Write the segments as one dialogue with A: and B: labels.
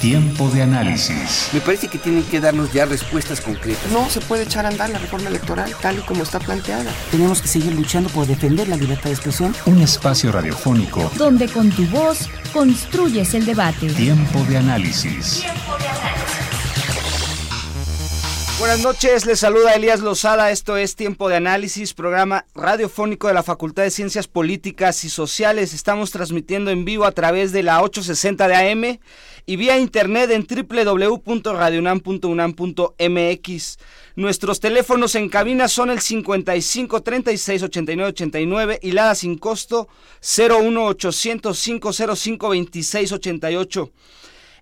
A: Tiempo de análisis.
B: Me parece que tienen que darnos ya respuestas concretas.
C: No se puede echar a andar la reforma electoral tal y como está planteada.
D: Tenemos que seguir luchando por defender la libertad de expresión.
A: Un espacio radiofónico
E: donde con tu voz construyes el debate.
A: Tiempo de análisis. Tiempo de
F: análisis. Buenas noches, les saluda Elías Lozada, esto es Tiempo de Análisis, programa radiofónico de la Facultad de Ciencias Políticas y Sociales. Estamos transmitiendo en vivo a través de la 860 de AM y vía internet en www.radionam.unam.mx. Nuestros teléfonos en cabina son el 55 36 89 89 y la sin costo 01 800 505 26 88.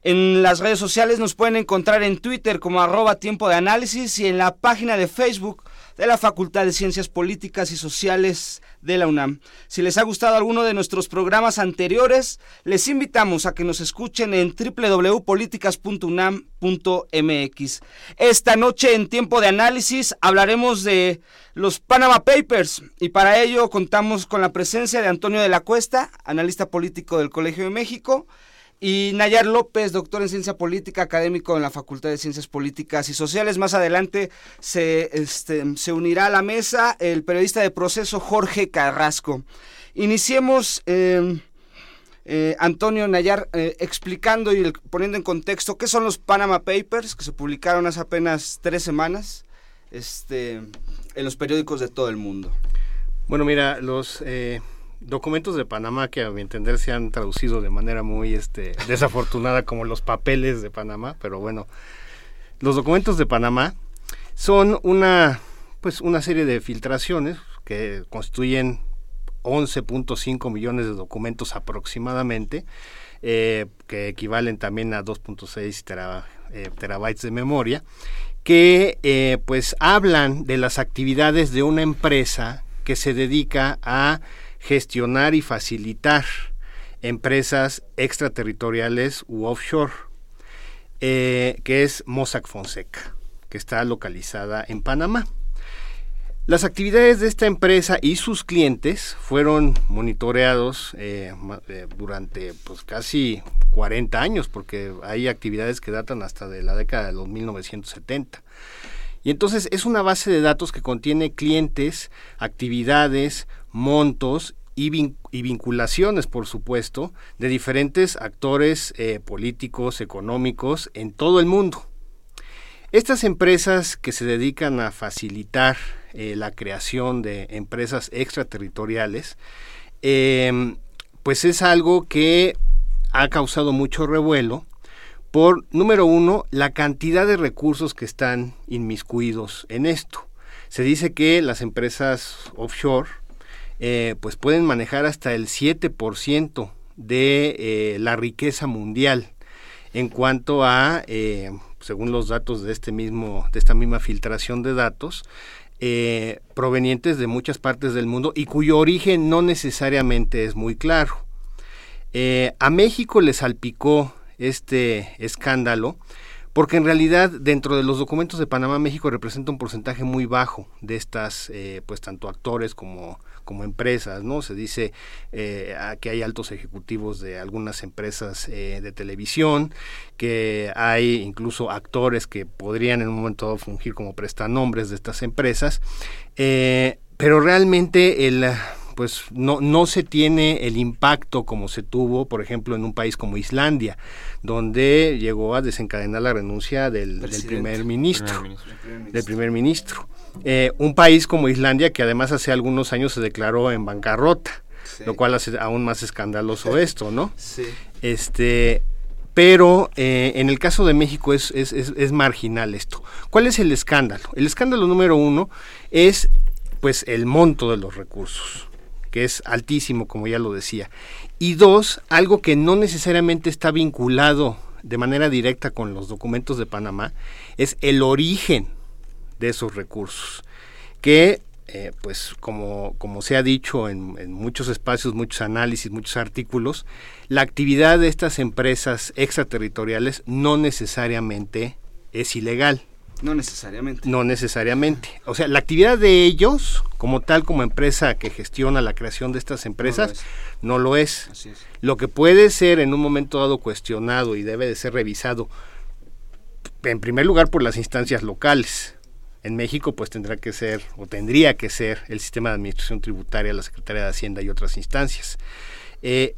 F: En las redes sociales nos pueden encontrar en Twitter como arroba tiempo de análisis y en la página de Facebook de la Facultad de Ciencias Políticas y Sociales de la UNAM. Si les ha gustado alguno de nuestros programas anteriores, les invitamos a que nos escuchen en www.políticas.unam.mx. Esta noche en tiempo de análisis hablaremos de los Panama Papers y para ello contamos con la presencia de Antonio de la Cuesta, analista político del Colegio de México, y Nayar López, doctor en ciencia política, académico en la Facultad de Ciencias Políticas y Sociales. Más adelante se, este, se unirá a la mesa el periodista de proceso Jorge Carrasco. Iniciemos, em, eh, Antonio Nayar, eh, explicando y poniendo en contexto qué son los Panama Papers, que se publicaron hace apenas tres semanas este, en los periódicos de todo el mundo.
G: Bueno, mira, los... Documentos de Panamá que a mi entender se han traducido de manera muy este, desafortunada como los papeles de Panamá, pero bueno, los documentos de Panamá son una pues una serie de filtraciones que constituyen 11.5 millones de documentos aproximadamente, eh, que equivalen también a 2.6 eh, terabytes de memoria, que eh, pues hablan de las actividades de una empresa que se dedica a gestionar y facilitar empresas extraterritoriales u offshore, eh, que es Mossack Fonseca, que está localizada en Panamá. Las actividades de esta empresa y sus clientes fueron monitoreados eh, eh, durante pues, casi 40 años, porque hay actividades que datan hasta de la década de los 1970. Y entonces es una base de datos que contiene clientes, actividades, montos y, vinculaciones, por supuesto, de diferentes actores eh, políticos, económicos en todo el mundo. Estas empresas que se dedican a facilitar eh, la creación de empresas extraterritoriales, em, pues es algo que ha causado mucho revuelo por, número uno, la cantidad de recursos que están inmiscuidos en esto. Se dice que las empresas offshore eh, pues pueden manejar hasta el 7% de eh, la riqueza mundial en cuanto a, eh, según los datos de este mismo, de esta misma filtración de datos, provenientes de muchas partes del mundo y cuyo origen no necesariamente es muy claro. a México le salpicó este escándalo porque en realidad dentro de los documentos de Panamá México representa un porcentaje muy bajo de estas pues tanto actores como como empresas, ¿no? Se dice eh, que hay altos ejecutivos de algunas empresas eh, de televisión, que hay incluso actores que podrían en un momento fungir como prestanombres de estas empresas, eh, pero realmente el pues no, no se tiene el impacto como se tuvo, por ejemplo, en un país como Islandia, donde llegó a desencadenar la renuncia del, primer ministro, del primer ministro. Eh, un país como Islandia que además hace algunos años se declaró en bancarrota, lo cual hace aún más escandaloso esto, ¿no? Sí. Este, pero eh, en el caso de México es, es, es, marginal esto. ¿Cuál es el escándalo? El escándalo número uno es pues el monto de los recursos, que es altísimo, como ya lo decía. Y dos, algo que no necesariamente está vinculado de manera directa con los documentos de Panamá, es el origen de esos recursos, que eh, pues como, como se ha dicho en, en, muchos espacios, muchos análisis, muchos artículos, la actividad de estas empresas extraterritoriales no necesariamente es ilegal.
F: No necesariamente.
G: No necesariamente. O sea, la actividad de ellos, como tal, como empresa que gestiona la creación de estas empresas, no lo es.
F: No lo es. es.
G: Lo que puede ser en un momento dado cuestionado y debe de ser revisado, en primer lugar, por las instancias locales. En México, pues tendrá que ser, o tendría que ser, el sistema de administración tributaria, la Secretaría de Hacienda y otras instancias. Eh,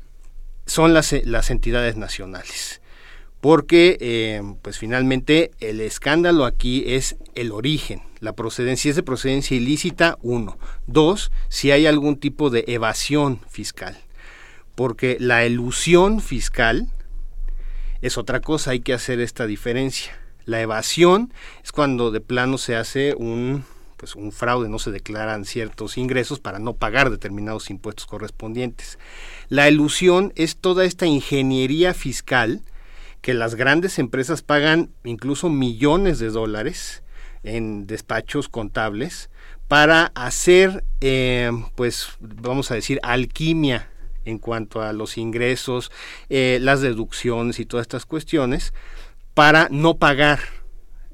G: son las, las entidades nacionales porque eh, pues finalmente el escándalo aquí es el origen, la procedencia, si es de procedencia ilícita, uno. Dos, si hay algún tipo de evasión fiscal, porque la elusión fiscal es otra cosa, hay que hacer esta diferencia. La evasión es cuando de plano se hace un pues un fraude, no se declaran ciertos ingresos para no pagar determinados impuestos correspondientes. La elusión es toda esta ingeniería fiscal que las grandes empresas pagan incluso millones de dólares en despachos contables para hacer, eh, pues vamos a decir, alquimia en cuanto a los ingresos, eh, las deducciones y todas estas cuestiones, para no pagar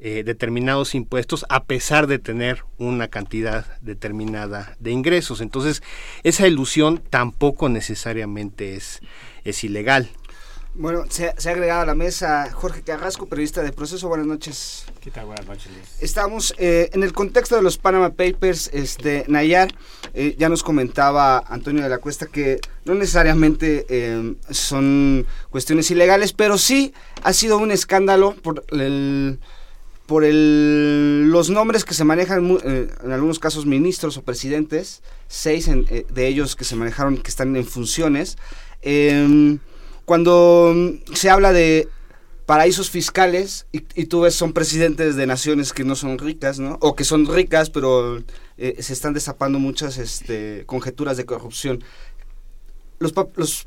G: eh, determinados impuestos a pesar de tener una cantidad determinada de ingresos. Entonces, esa ilusión tampoco necesariamente es, es ilegal.
F: Bueno, se, se, ha agregado a la mesa Jorge Carrasco, periodista de Proceso. Buenas noches.
H: ¿Qué tal? Buenas noches.
F: Estamos eh, en el contexto de los Panama Papers. Este, Nayar, eh, ya nos comentaba Antonio de la Cuesta que no necesariamente eh, son cuestiones ilegales, pero sí ha sido un escándalo por el por el, los nombres que se manejan, eh, en algunos casos ministros o presidentes, seis en, de ellos que se manejaron, que están en funciones. Eh, cuando se habla de paraísos fiscales y, y, tú ves son presidentes de naciones que no son ricas, ¿no? O que son ricas, pero eh, se están destapando muchas este, conjeturas de corrupción. Los, pa los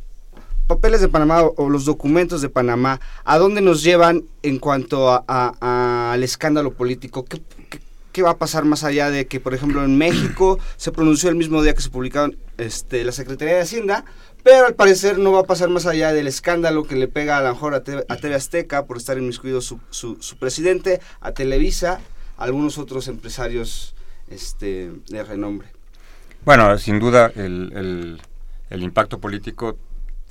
F: papeles de Panamá o, los documentos de Panamá, ¿a dónde nos llevan en cuanto a, al escándalo político? ¿Qué, qué, qué va a pasar más allá de que, por ejemplo, en México se pronunció el mismo día que se publicaron este, la Secretaría de Hacienda, pero al parecer no va a pasar más allá del escándalo que le pega a lo mejor a TV, a TV Azteca por estar inmiscuido su, su, su, presidente, a Televisa, a algunos otros empresarios este, de renombre.
H: Bueno, sin duda el, el, el impacto político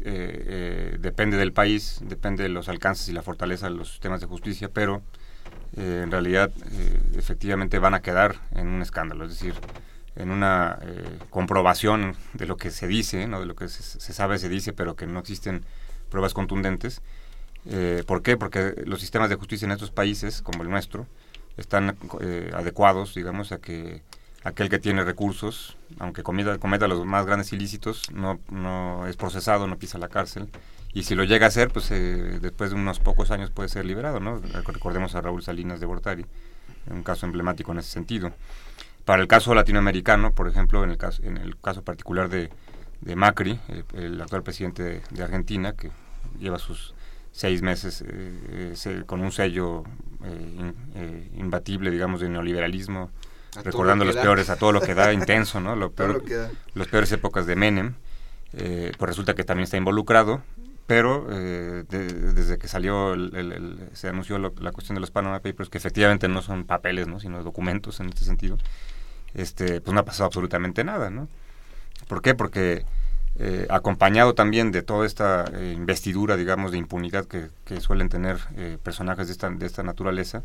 H: eh, eh, depende del país, depende de los alcances y la fortaleza de los sistemas de justicia, pero eh, en realidad efectivamente van a quedar en un escándalo, es decir, en una eh, comprobación de lo que se dice, ¿no? de lo que se, se, sabe, se dice, pero que no existen pruebas contundentes. Eh, ¿Por qué? Porque los sistemas de justicia en estos países, como el nuestro, están eh, adecuados, digamos, a que aquel que tiene recursos, aunque cometa, cometa los más grandes ilícitos, no, no es procesado, no pisa la cárcel. Y si lo llega a hacer, pues después de unos pocos años puede ser liberado, ¿no? Recordemos a Raúl Salinas de Bortari, un caso emblemático en ese sentido. Para el caso latinoamericano, por ejemplo, en el caso, en el caso particular de, de Macri, el, el, actual presidente de, de, Argentina, que lleva sus seis meses eh, eh, con un sello eh, in, imbatible, digamos, de neoliberalismo, a recordando los da. peores, a todo lo que da, intenso, ¿no? Lo peor, lo los peores épocas de Menem, pues resulta que también está involucrado, pero de, desde que salió el, el, el, se anunció lo, la cuestión de los Panama Papers que efectivamente no son papeles no sino documentos en este sentido este pues no ha pasado absolutamente nada no por qué porque eh, acompañado también de toda esta eh, investidura digamos de impunidad que, suelen tener eh, personajes de esta de esta naturaleza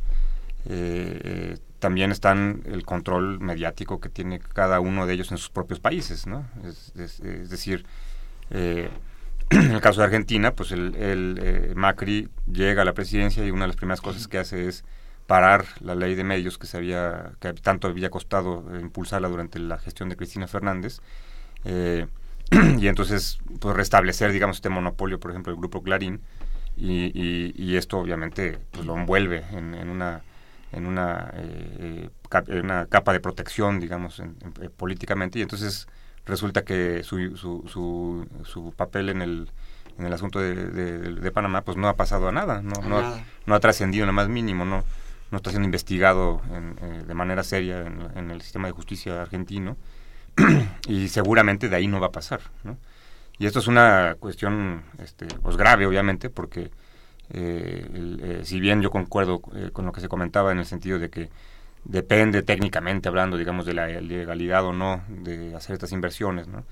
H: también están el control mediático que tiene cada uno de ellos en sus propios países no es, decir en el caso de Argentina, pues el, el Macri llega a la presidencia y una de las primeras cosas que hace es parar la ley de medios que se había que tanto había costado eh, impulsarla durante la gestión de Cristina Fernández eh, y entonces pues restablecer digamos este monopolio por ejemplo del grupo Clarín y, y, y esto obviamente pues lo envuelve en, en una en una, eh, cap, una capa de protección digamos en, en, políticamente y entonces resulta que su, su, su, su papel en el, en el asunto de, de, de, Panamá pues no ha pasado a nada, no, no, nada. Ha, no ha trascendido en lo más mínimo, no, no está siendo investigado eh, de manera seria en, el sistema de justicia argentino y seguramente de ahí no va a pasar. Y esto es una cuestión este, pues grave, obviamente, porque eh, eh, si bien yo concuerdo con lo que se comentaba en el sentido de que depende técnicamente hablando, digamos, de la legalidad o no de hacer estas inversiones, ¿no?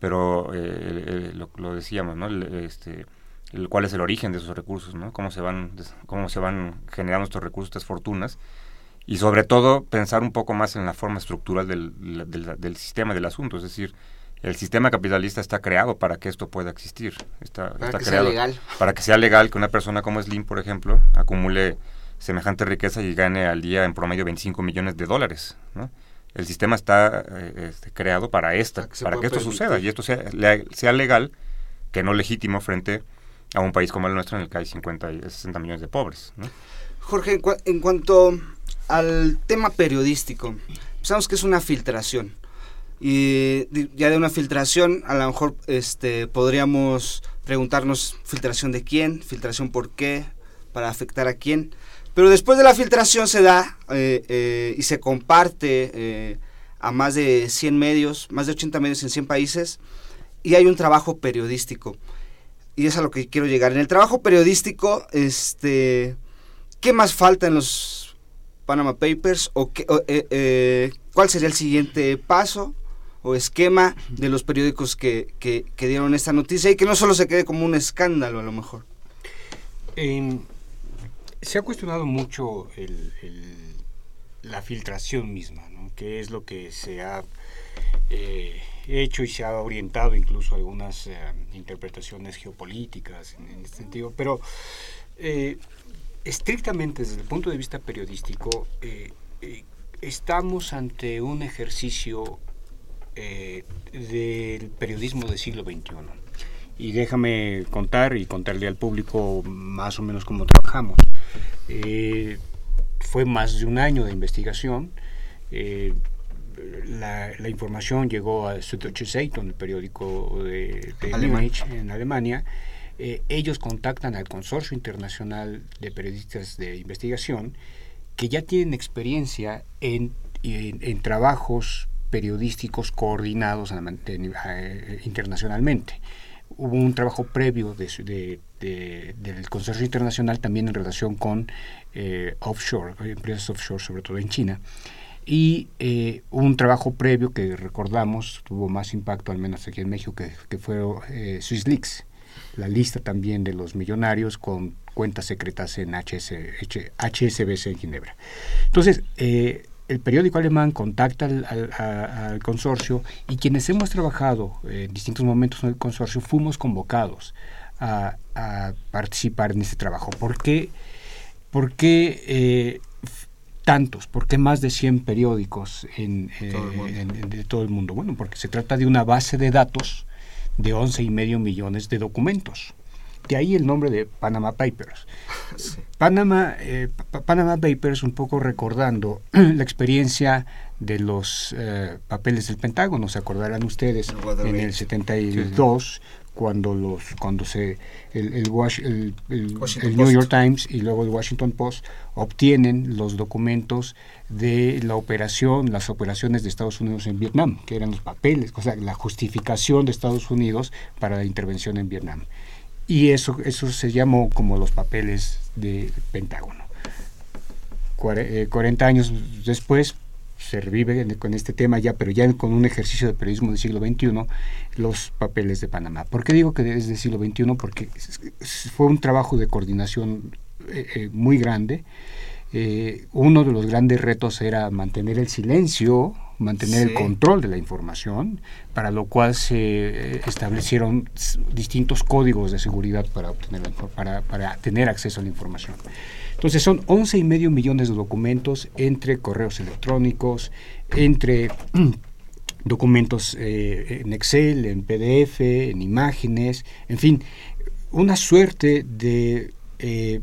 H: pero lo, lo, decíamos, ¿no? este, el, cuál es el origen de esos recursos, ¿no? Cómo se van, cómo se van generando estos recursos, estas fortunas, y sobre todo pensar un poco más en la forma estructural del, del, sistema del asunto, es decir, el sistema capitalista está creado para que esto pueda existir, está,
F: para
H: está
F: que
H: creado
F: sea legal.
H: para que sea legal que una persona como Slim, por ejemplo, acumule semejante riqueza y gane al día en promedio 25 millones de dólares, ¿no? El sistema está eh, este, creado para esta, para que, esto suceda y esto sea, sea legal, que no legítimo frente a un país como el nuestro en el que hay 50 y 60 millones de pobres.
F: Jorge, en, cuanto al tema periodístico, pensamos que es una filtración. Y ya de una filtración, a lo mejor este, podríamos preguntarnos filtración de quién, filtración por qué, para afectar a quién. Pero después de la filtración se da eh, eh, y se comparte eh, a más de 100 medios, más de 80 medios en 100 países, y hay un trabajo periodístico y es a lo que quiero llegar. En el trabajo periodístico, este, ¿qué más falta en los Panama Papers? ¿O, qué, eh, eh, cuál sería el siguiente paso o esquema de los periódicos que, que, dieron esta noticia y que no solo se quede como un escándalo a lo mejor?
I: se ha cuestionado mucho la filtración misma, ¿no? que es lo que se ha... Eh, hecho y se ha orientado incluso algunas eh, interpretaciones geopolíticas en, este sentido, pero eh, estrictamente desde el punto de vista periodístico, eh, estamos ante un ejercicio del periodismo del siglo XXI. Y déjame contar y contarle al público más o menos cómo trabajamos. fue más de un año de investigación la, información llegó a Süddeutsche Zeitung, el periódico de, Múnich, en Alemania. Eh, ellos contactan al Consorcio Internacional de Periodistas de Investigación que ya tienen experiencia en, en, trabajos periodísticos coordinados internacionalmente. Hubo un trabajo previo de, del Consorcio Internacional también en relación con eh, offshore, empresas offshore, sobre todo en China y eh, un trabajo previo que recordamos tuvo más impacto, al menos aquí en México, que, fue eh, SwissLeaks, la lista también de los millonarios con cuentas secretas en HS, HSBC en Ginebra. Entonces, eh, el periódico alemán contacta al, consorcio y quienes hemos trabajado en distintos momentos en el consorcio fuimos convocados a, participar en este trabajo. ¿Por qué? Porque eh, tantos? ¿Por qué más de 100 periódicos en, de todo el mundo? Bueno, porque se trata de una base de datos de 11 y medio millones de documentos. De ahí el nombre de Panama Papers. Panama, eh, Panama Papers, un poco recordando la experiencia de los eh, papeles del Pentágono, se acordarán ustedes, en el 72, cuando los cuando se el, el, el, New York Times y luego el Washington Post obtienen los documentos de la operación, las operaciones de Estados Unidos en Vietnam, que eran los papeles, o sea, la justificación de Estados Unidos para la intervención en Vietnam. Y eso, eso se llamó como los papeles del Pentágono. 40 eh, años después, se revive con este tema ya, pero ya con un ejercicio de periodismo del siglo XXI, los papeles de Panamá. ¿Por qué digo que es del siglo XXI? Porque fue un trabajo de coordinación eh, eh, muy grande. Eh, uno de los grandes retos era mantener el silencio, mantener el control de la información, para lo cual se establecieron distintos códigos de seguridad para, obtener para, para tener acceso a la información. Entonces son 11 y medio millones de documentos entre correos electrónicos, entre documentos eh, en Excel, en PDF, en imágenes, en fin, una suerte de, eh,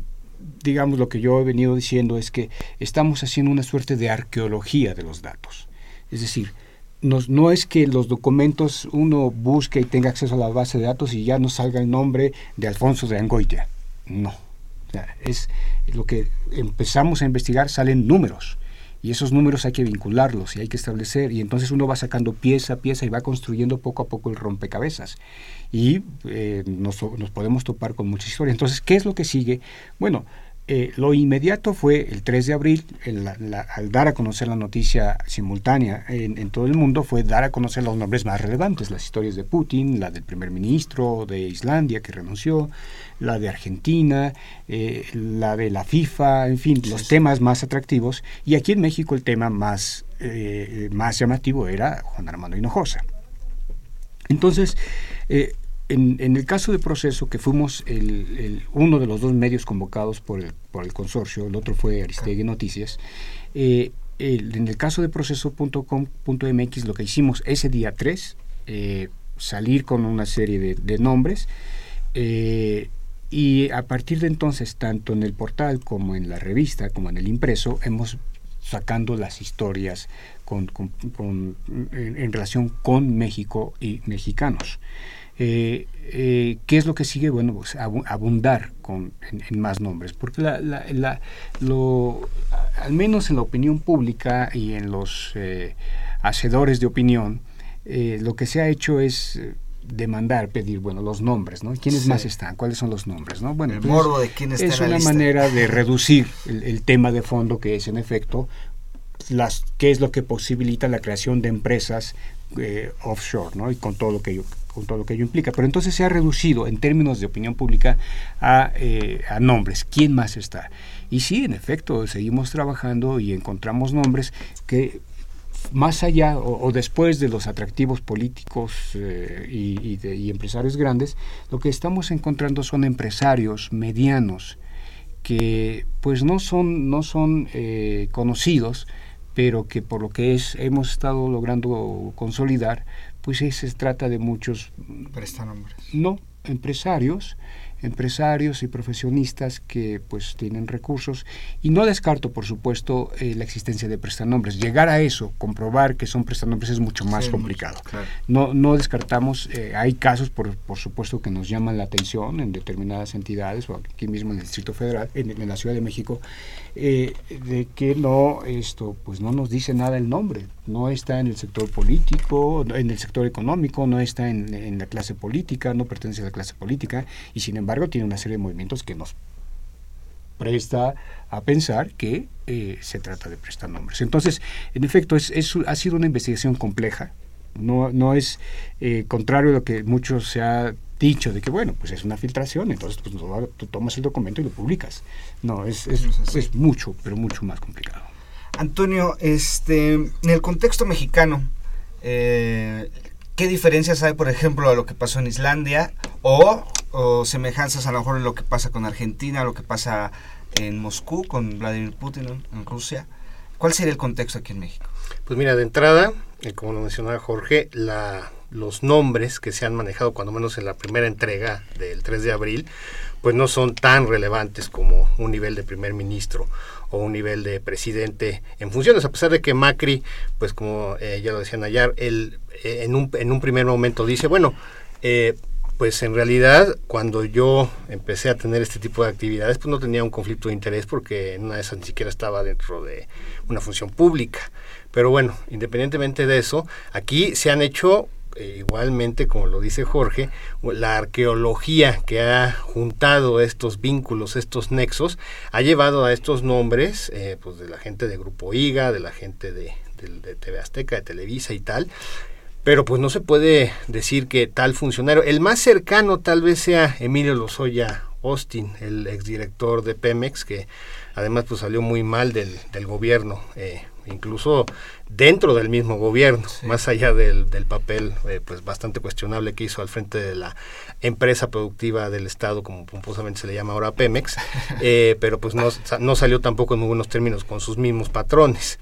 I: digamos, lo que yo he venido diciendo es que estamos haciendo una suerte de arqueología de los datos. Es decir, no es que los documentos uno busque y tenga acceso a la base de datos y ya no salga el nombre de Alfonso de Angoitia. No Es lo que empezamos a investigar, salen números. Y esos números hay que vincularlos y hay que establecer. Y entonces uno va sacando pieza a pieza y va construyendo poco a poco el rompecabezas. Y eh, nos, nos podemos topar con muchas historias. Entonces, ¿qué es lo que sigue? Bueno, eh, lo inmediato fue el 3 de abril, al dar a conocer la noticia simultánea en, todo el mundo, fue dar a conocer los nombres más relevantes, las historias de Putin, la del primer ministro de Islandia que renunció, la de Argentina, eh, la de la FIFA, en fin, los temas más atractivos. Y aquí en México el tema más, eh, más llamativo era Juan Armando Hinojosa. Entonces, en, el caso de proceso, que fuimos el, uno de los dos medios convocados por el, por el consorcio, el otro fue Aristegui Noticias, eh, en el caso de proceso.com.mx lo que hicimos ese día 3, eh, salir con una serie de, nombres, eh, y a partir de entonces, tanto en el portal como en la revista, como en el impreso, hemos sacando las historias con, en relación con México y mexicanos. Eh, eh, ¿Qué es lo que sigue? Bueno, pues abundar con, en, más nombres, porque la, la, lo, al menos en la opinión pública y en los eh, hacedores de opinión, lo que se ha hecho es demandar, pedir, bueno, los nombres, ¿no? ¿Quiénes más están? ¿Cuáles son los nombres, no? Bueno,
F: el pues, morbo de quién está
I: Es una manera de reducir el, el, tema de fondo que es, en efecto, las, qué es lo que posibilita la creación de empresas eh, offshore, ¿no? Y con todo lo que ello, con todo lo que ello implica. Pero entonces se ha reducido en términos de opinión pública a, eh, a nombres. ¿Quién más está? Y sí, en efecto, seguimos trabajando y encontramos nombres que más allá o, después de los atractivos políticos eh, y, empresarios grandes, lo que estamos encontrando son empresarios medianos que pues no son, no son conocidos, pero que por lo que es hemos estado logrando consolidar, pues se trata de muchos
F: prestanombres.
I: No, empresarios empresarios y profesionistas que pues tienen recursos. Y no descarto por supuesto eh, la existencia de prestanombres. Llegar a eso comprobar que son prestanombres es mucho más complicado. no no descartamos eh, hay casos por, por supuesto que nos llaman la atención en determinadas entidades o aquí mismo en el Distrito Federal en, la Ciudad de México eh, de que no esto pues no nos dice nada el nombre no está en el sector político en el sector económico no está en, en la clase política no pertenece a la clase política y sin embargo tiene una serie de movimientos que nos presta a pensar que eh, se trata de prestar nombres. Entonces, en efecto, es, ha sido una investigación compleja. No, no es eh, contrario a lo que mucho se ha dicho de que, bueno, pues es una filtración, entonces pues, tú tomas el documento y lo publicas. No, es, es, es mucho, pero mucho más complicado.
F: Antonio, este, en el contexto mexicano, eh, ¿qué diferencias hay, por ejemplo, a lo que pasó en Islandia o o semejanzas a lo mejor en lo que pasa con Argentina, lo que pasa en Moscú con Vladimir Putin en, Rusia. ¿Cuál sería el contexto aquí en México?
G: Pues mira, de entrada, eh, como lo mencionaba Jorge, la, los nombres que se han manejado, cuando menos en la primera entrega del 3 de abril, pues no son tan relevantes como un nivel de primer ministro o un nivel de presidente en funciones, a pesar de que Macri, pues como eh, ya lo decían ayer, él eh, en, un, en un primer momento dice, bueno, eh, pues en realidad cuando yo empecé a tener este tipo de actividades, pues no tenía un conflicto de interés porque en una de esas ni siquiera estaba dentro de una función pública. Pero bueno, independientemente de eso, aquí se han hecho eh, igualmente, como lo dice Jorge, la arqueología que ha juntado estos vínculos, estos nexos, ha llevado a estos nombres eh, pues de la gente de Grupo IGA, de la gente de, de TV Azteca, de Televisa y tal, pero pues no se puede decir que tal funcionario, el más cercano tal vez sea Emilio Lozoya Austin, el exdirector de Pemex, que además pues salió muy mal del, del gobierno, eh, incluso dentro del mismo gobierno, más allá del, del papel eh, pues bastante cuestionable que hizo al frente de la empresa productiva del Estado, como pomposamente se le llama ahora Pemex, eh, pero pues no, no salió tampoco en muy buenos términos con sus mismos patrones.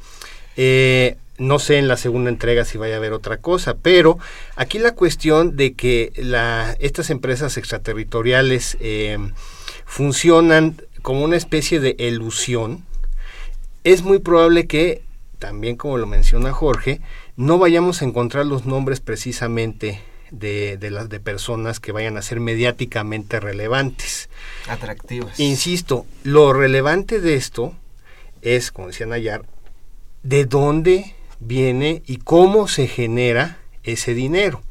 G: Eh, no sé en la segunda entrega si vaya a haber otra cosa, pero aquí la cuestión de que la, estas empresas extraterritoriales funcionan como una especie de ilusión, es muy probable que, también como lo menciona Jorge, no vayamos a encontrar los nombres precisamente de, de, las de personas que vayan a ser mediáticamente relevantes.
F: Atractivas.
G: Insisto, lo relevante de esto es, como decía Nayar, de dónde viene y cómo se genera ese dinero.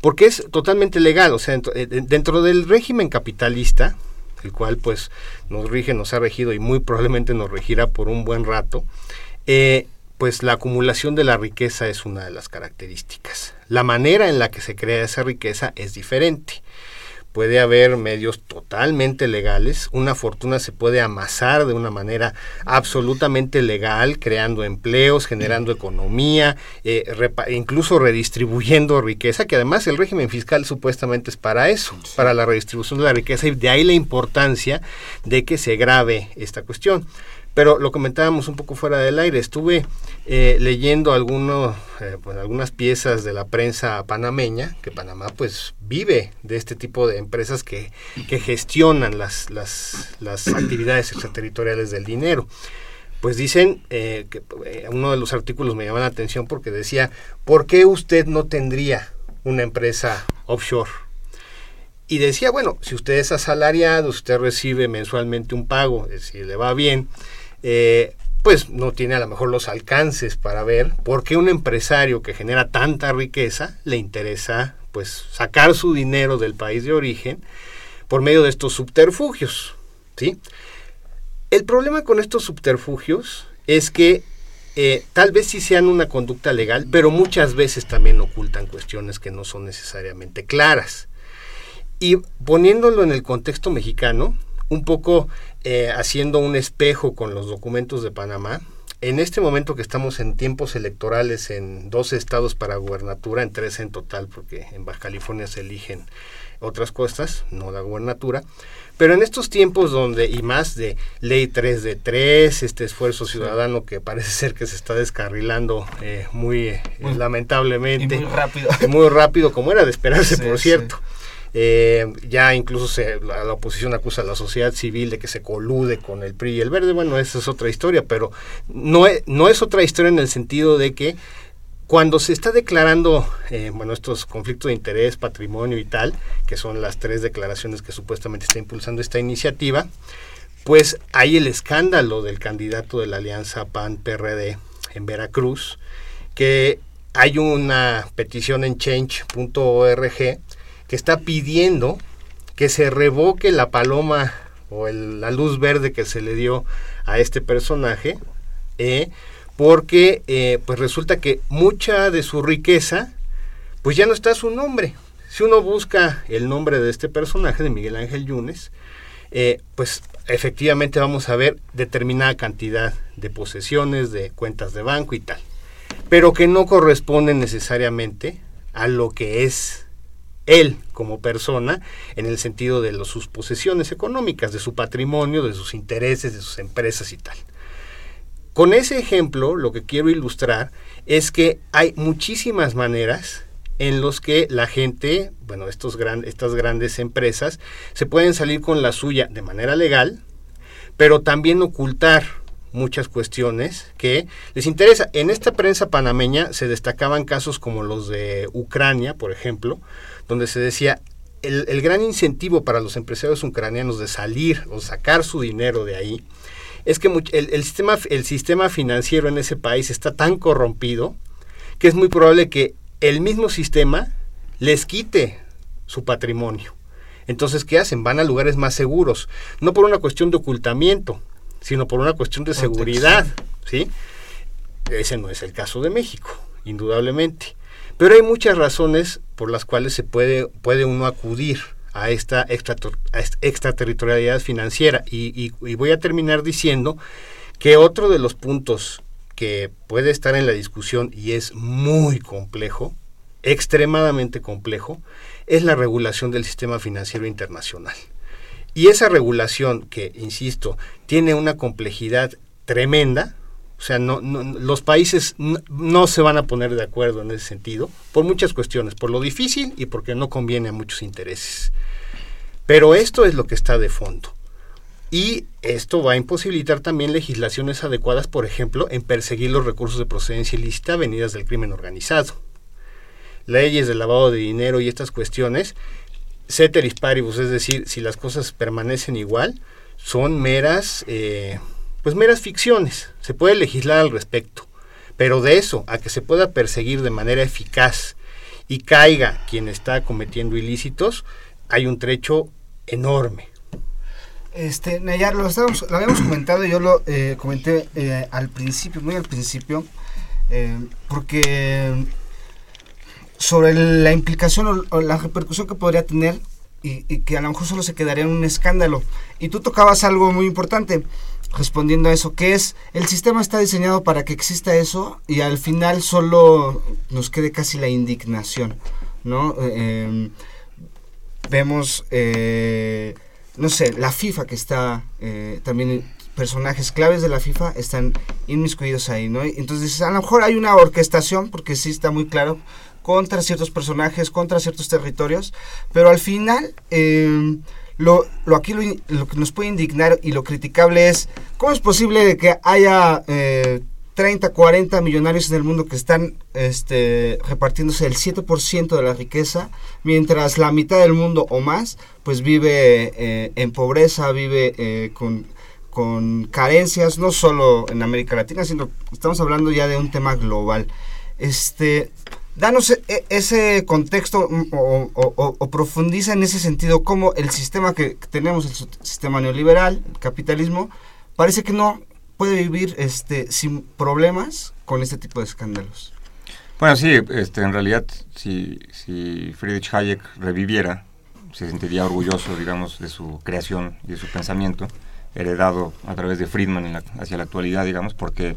G: Porque es totalmente legal, o sea, eh, dentro del régimen capitalista, el cual pues nos rige, nos ha regido y muy probablemente nos regirá por un buen rato, eh, pues la acumulación de la riqueza es una de las características. La manera en la que se crea esa riqueza es diferente. Puede haber medios totalmente legales, una fortuna se puede amasar de una manera absolutamente legal, creando empleos, generando economía, eh, incluso redistribuyendo riqueza, que además el régimen fiscal supuestamente es para eso, para la redistribución de la riqueza, y de ahí la importancia de que se grave esta cuestión. Pero lo comentábamos un poco fuera del aire. Estuve eh, leyendo algunos, eh, pues, algunas piezas de la prensa panameña, que Panamá pues vive de este tipo de empresas que, que gestionan las, las, las actividades extraterritoriales del dinero pues dicen eh, que uno de los artículos me llamó la atención porque decía, ¿por qué usted no tendría una empresa offshore? Y decía, bueno, si usted es asalariado, usted recibe mensualmente un pago, si le va bien, eh, pues no tiene a lo mejor los alcances para ver por qué un empresario que genera tanta riqueza le interesa pues sacar su dinero del país de origen por medio de estos subterfugios, ¿sí? El problema con estos subterfugios es que eh, tal vez sí sean una conducta legal, pero muchas veces también ocultan cuestiones que no son necesariamente claras. Y poniéndolo en el contexto mexicano, un poco eh, haciendo un espejo con los documentos de Panamá. En este momento que estamos en tiempos electorales en dos estados para gubernatura, en tres en total, porque en Baja California se eligen otras cosas, no la gubernatura, pero en estos tiempos donde, y más de ley 3 de 3, este esfuerzo ciudadano que parece ser que se está descarrilando eh, muy, eh, lamentablemente.
F: muy rápido.
G: Muy rápido, como era de esperarse, por cierto. Eh, ya incluso se, la, oposición acusa a la sociedad civil de que se colude con el PRI y el Verde. Bueno, esa es otra historia, pero no es, no es otra historia en el sentido de que cuando se está declarando, eh, bueno, estos conflictos de interés, patrimonio y tal, que son las tres declaraciones que supuestamente está impulsando esta iniciativa, pues hay el escándalo del candidato de la alianza PAN-PRD en Veracruz, que hay una petición en change.org que está pidiendo que se revoque la paloma o la luz verde que se le dio a este personaje, eh, porque eh, pues resulta que mucha de su riqueza, pues ya no está su nombre. Si uno busca el nombre de este personaje, de Miguel Ángel Yunes, eh, pues efectivamente vamos a ver determinada cantidad de posesiones, de cuentas de banco y tal, pero que no corresponden necesariamente a lo que es él como persona en el sentido de sus posesiones económicas, de su patrimonio, de sus intereses, de sus empresas y tal. Con ese ejemplo, lo que quiero ilustrar es que hay muchísimas maneras en los que la gente, bueno, estos estas grandes empresas, se pueden salir con la suya de manera legal, pero también ocultar muchas cuestiones que les interesa. En esta prensa panameña se destacaban casos como los de Ucrania, por ejemplo, donde se decía el, gran incentivo para los empresarios ucranianos de salir o sacar su dinero de ahí es que el, sistema, el sistema financiero en ese país está tan corrompido que es muy probable que el mismo sistema les quite su patrimonio. Entonces, ¿qué hacen? Van a lugares más seguros, no por una cuestión de ocultamiento, sino por una cuestión de seguridad, ¿sí? Ese no es el caso de México, indudablemente. Pero hay muchas razones por las cuales se puede, puede uno acudir a esta extraterritorialidad financiera. Y, voy a terminar diciendo que otro de los puntos que puede estar en la discusión y es muy complejo, extremadamente complejo, es la regulación del sistema financiero internacional. Y esa regulación que, insisto, tiene una complejidad tremenda, o sea, no, los países no, se van a poner de acuerdo en ese sentido, por muchas cuestiones, por lo difícil y porque no conviene a muchos intereses. Pero esto es lo que está de fondo. Y esto va a imposibilitar también legislaciones adecuadas, por ejemplo, en perseguir los recursos de procedencia ilícita venidas del crimen organizado. leyes de lavado de dinero y estas cuestiones, ceteris paribus, es decir, si las cosas permanecen igual, son meras, eh, pues meras ficciones. Se puede legislar al respecto, pero de eso a que se pueda perseguir de manera eficaz y caiga quien está cometiendo ilícitos, hay un trecho enorme.
F: Este, Nayar, lo, estábamos, lo habíamos comentado, yo lo eh, comenté eh, al principio, muy al principio, eh, porque sobre la implicación o, la repercusión que podría tener y, y, que a lo mejor solo se quedaría en un escándalo. Y tú tocabas algo muy importante respondiendo a eso, que es el sistema está diseñado para que exista eso y al final solo nos quede casi la indignación, ¿no? Eh, vemos, eh, no sé, la FIFA que está eh, también personajes claves de la FIFA están inmiscuidos ahí, ¿no? Entonces a lo mejor hay una orquestación, porque sí está muy claro, contra ciertos personajes, contra ciertos territorios, pero al final eh, lo, lo aquí lo, que nos puede indignar y lo criticable es cómo es posible que haya eh, 30, 40 millonarios en el mundo que están este, repartiéndose el 7% de la riqueza, mientras la mitad del mundo o más pues vive eh, en pobreza, vive eh, con, con carencias, no solo en América Latina, sino estamos hablando ya de un tema global. Este, danos e, ese contexto mm, o, profundiza en ese sentido cómo el sistema que tenemos, el sistema neoliberal, el capitalismo, parece que no puede vivir este sin problemas con este tipo de escándalos.
H: Bueno, sí, este, en realidad, si, Friedrich Hayek reviviera, se sentiría orgulloso, digamos, de su creación y de su pensamiento, heredado a través de Friedman la, hacia la actualidad, digamos, porque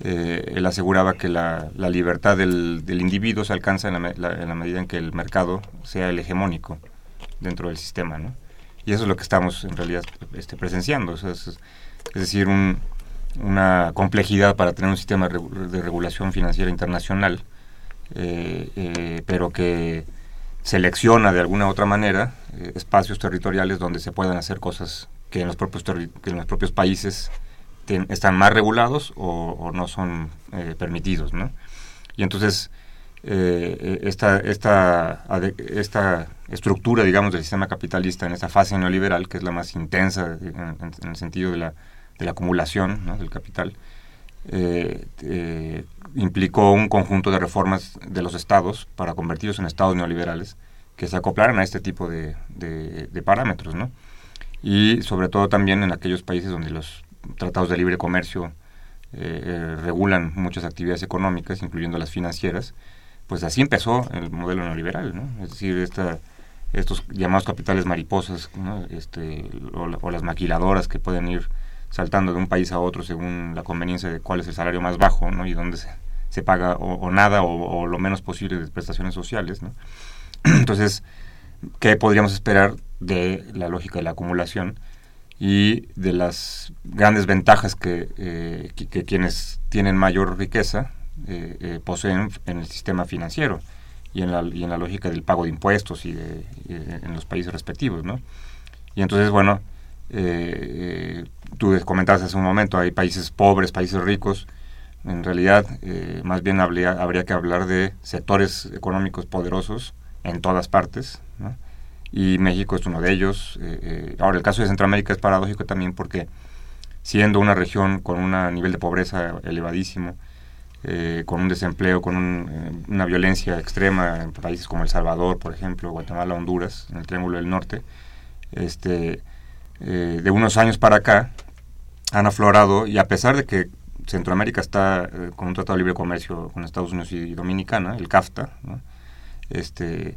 H: eh, él aseguraba que la, la libertad del, del, individuo se alcanza en la, la, en la, medida en que el mercado sea el hegemónico dentro del sistema, ¿no? Y eso es lo que estamos en realidad este, presenciando, o sea, es, es, decir, un, una complejidad para tener un sistema de regulación financiera internacional, eh, eh, pero que selecciona de alguna u otra manera eh, espacios territoriales donde se puedan hacer cosas que en los propios, que en los propios países están más regulados o, no son eh, permitidos. ¿no? Y entonces eh, esta, esta, esta estructura, digamos, del sistema capitalista en esta fase neoliberal, que es la más intensa en, en, el sentido de la, de la acumulación del capital, eh, eh, implicó un conjunto de reformas de los estados para convertirlos en estados neoliberales que se acoplaran a este tipo de, de, de parámetros, ¿no? Y sobre todo también en aquellos países donde los tratados de libre comercio eh, regulan muchas actividades económicas, incluyendo las financieras, pues así empezó el modelo neoliberal, ¿no? Es decir, esta, estos llamados capitales mariposas, este, o, o las maquiladoras que pueden ir saltando de un país a otro según la conveniencia de cuál es el salario más bajo ¿no? y dónde se, se paga o, o nada o, o, lo menos posible de prestaciones sociales. ¿no? Entonces, ¿qué podríamos esperar de la lógica de la acumulación y de las grandes ventajas que, eh, que, quienes tienen mayor riqueza eh, eh, poseen en el sistema financiero y en, la, y en la lógica del pago de impuestos y, de, y en los países respectivos? ¿no? Y entonces, bueno, tú comentabas hace un momento, hay países pobres, países ricos. En realidad, más bien habría, habría, que hablar de sectores económicos poderosos en todas partes. Y México es uno de ellos. Eh, eh, ahora, el caso de Centroamérica es paradójico también porque siendo una región con un nivel de pobreza elevadísimo, eh, con un desempleo, con un, una violencia extrema en países como El Salvador, por ejemplo, Guatemala, Honduras, en el Triángulo del Norte, este, eh, de unos años para acá han aflorado y a pesar de que Centroamérica está eh, con un tratado de libre comercio con Estados Unidos y Dominicana, el CAFTA, ¿no? este,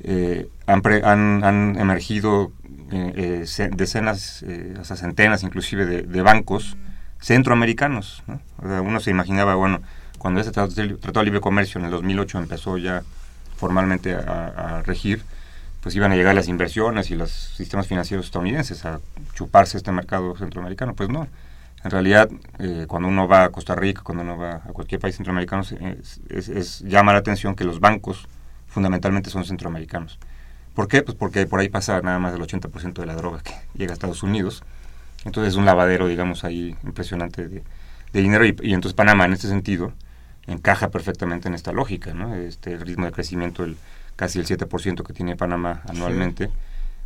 H: eh, han, pre, han, han, emergido eh, eh decenas, hasta centenas inclusive de, de bancos centroamericanos. ¿no? O sea, uno se imaginaba, bueno, cuando ese tratado tratado de libre comercio en el 2008 empezó ya formalmente a, a regir, pues iban a llegar las inversiones y los sistemas financieros estadounidenses a chuparse este mercado centroamericano. Pues no. En realidad, eh, cuando uno va a Costa Rica, cuando uno va a cualquier país centroamericano, es, es, es, llama la atención que los bancos fundamentalmente son centroamericanos. ¿Por qué? Pues porque por ahí pasa nada más del 80% de la droga que llega a Estados Unidos. Entonces es un lavadero, digamos, ahí impresionante de, de dinero. Y, y, entonces Panamá, en este sentido, encaja perfectamente en esta lógica, ¿no? Este ritmo de crecimiento, el casi el 7% que tiene Panamá anualmente,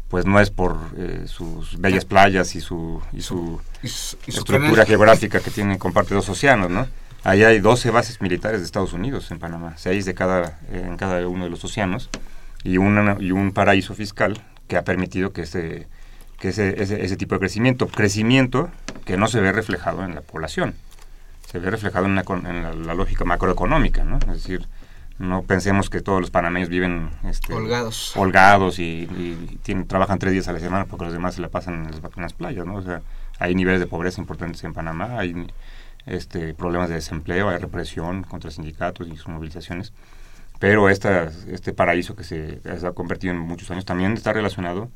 H: pues no es por eh, sus bellas playas y su, y su, estructura geográfica que tiene, comparte dos océanos, ¿no? Ahí hay 12 bases militares de Estados Unidos en Panamá, seis de cada, en cada uno de los océanos, y, una, y un paraíso fiscal que ha permitido que ese, que ese, ese, tipo de crecimiento, crecimiento que no se ve reflejado en la población, se ve reflejado en, en la, lógica macroeconómica, ¿no? Es decir, no pensemos que todos los panameños viven este,
F: holgados,
H: holgados y, tienen, trabajan tres días a la semana porque los demás se la pasan en las, en las playas, ¿no? O sea, hay niveles de pobreza importantes en Panamá, hay este, problemas de desempleo, hay represión contra sindicatos y sus movilizaciones. Pero esta, este paraíso que se, ha convertido en muchos años también está relacionado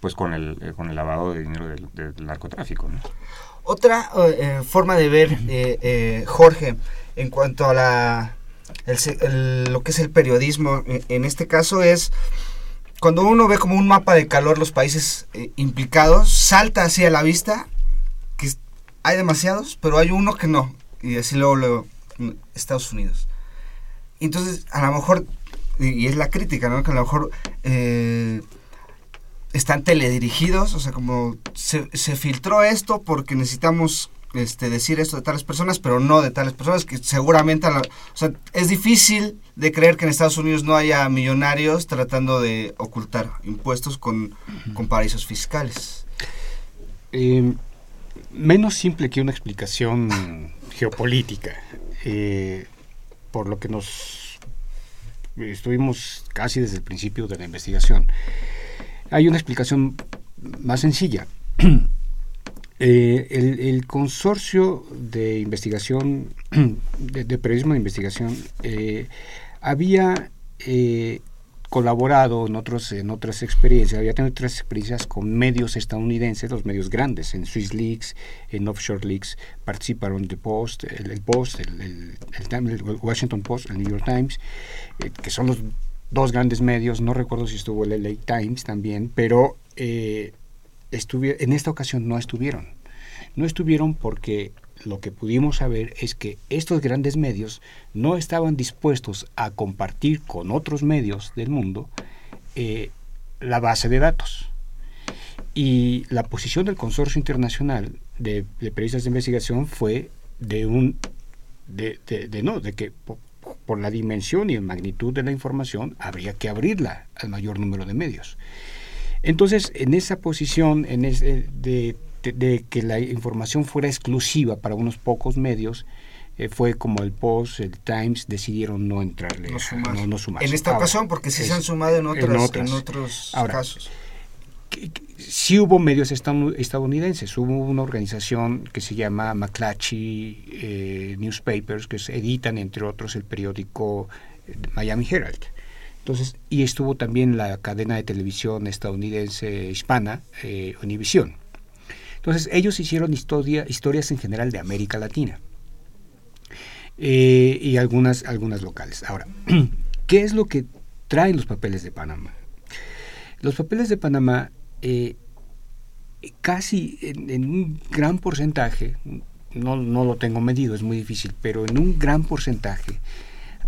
H: pues con el, eh, con el lavado de dinero del, narcotráfico.
F: Otra eh, forma de ver, eh, Jorge, en cuanto a la, lo que es el periodismo, en este caso es cuando uno ve como un mapa de calor los países implicados, salta hacia la vista hay demasiados, pero hay uno que no. Y así luego, luego Estados Unidos. Entonces, a lo mejor, y, es la crítica, ¿no? Que a lo mejor eh, están teledirigidos, o sea, como se, filtró esto porque necesitamos este, decir esto de tales personas, pero no de tales personas, que seguramente, o sea, es difícil de creer que en Estados Unidos no haya millonarios tratando de ocultar impuestos con, con paraísos fiscales.
I: Eh, menos simple que una explicación geopolítica, eh, por lo que nos estuvimos casi desde el principio de la investigación. Hay una explicación más sencilla. Eh, el, consorcio de investigación, de, periodismo de investigación, eh, había colaborado en, otros, en otras experiencias, había tenido otras experiencias con medios estadounidenses, los medios grandes, en Swiss Leaks, en Offshore Leaks, participaron The Post, el, Post, el, Washington Post, el New York Times, eh, que son los dos grandes medios, no recuerdo si estuvo el LA Times también, pero eh, en esta ocasión no estuvieron. No estuvieron porque lo que pudimos saber es que estos grandes medios no estaban dispuestos a compartir con otros medios del mundo eh, la base de datos. Y la posición del Consorcio Internacional de, Periodistas de Investigación fue de un de, no, de que por, la dimensión y la magnitud de la información habría que abrirla al mayor número de medios. Entonces, en esa posición en de de, que la información fuera exclusiva para unos pocos medios, eh, fue como el Post, el Times, decidieron no entrarle, no,
F: sumarse. En esta ocasión, porque sí se han sumado en, otras, en, otros casos.
I: sí hubo medios estadounidenses, hubo una organización que se llama McClatchy eh, Newspapers, que se editan, entre otros, el periódico eh, Miami Herald. Entonces, y estuvo también la cadena de televisión estadounidense hispana, Univision. Entonces, ellos hicieron historia, historias en general de América Latina eh, y algunas, algunas locales. Ahora, ¿qué es lo que traen los papeles de Panamá? Los papeles de Panamá, eh, casi en, un gran porcentaje, no, no lo tengo medido, es muy difícil, pero en un gran porcentaje,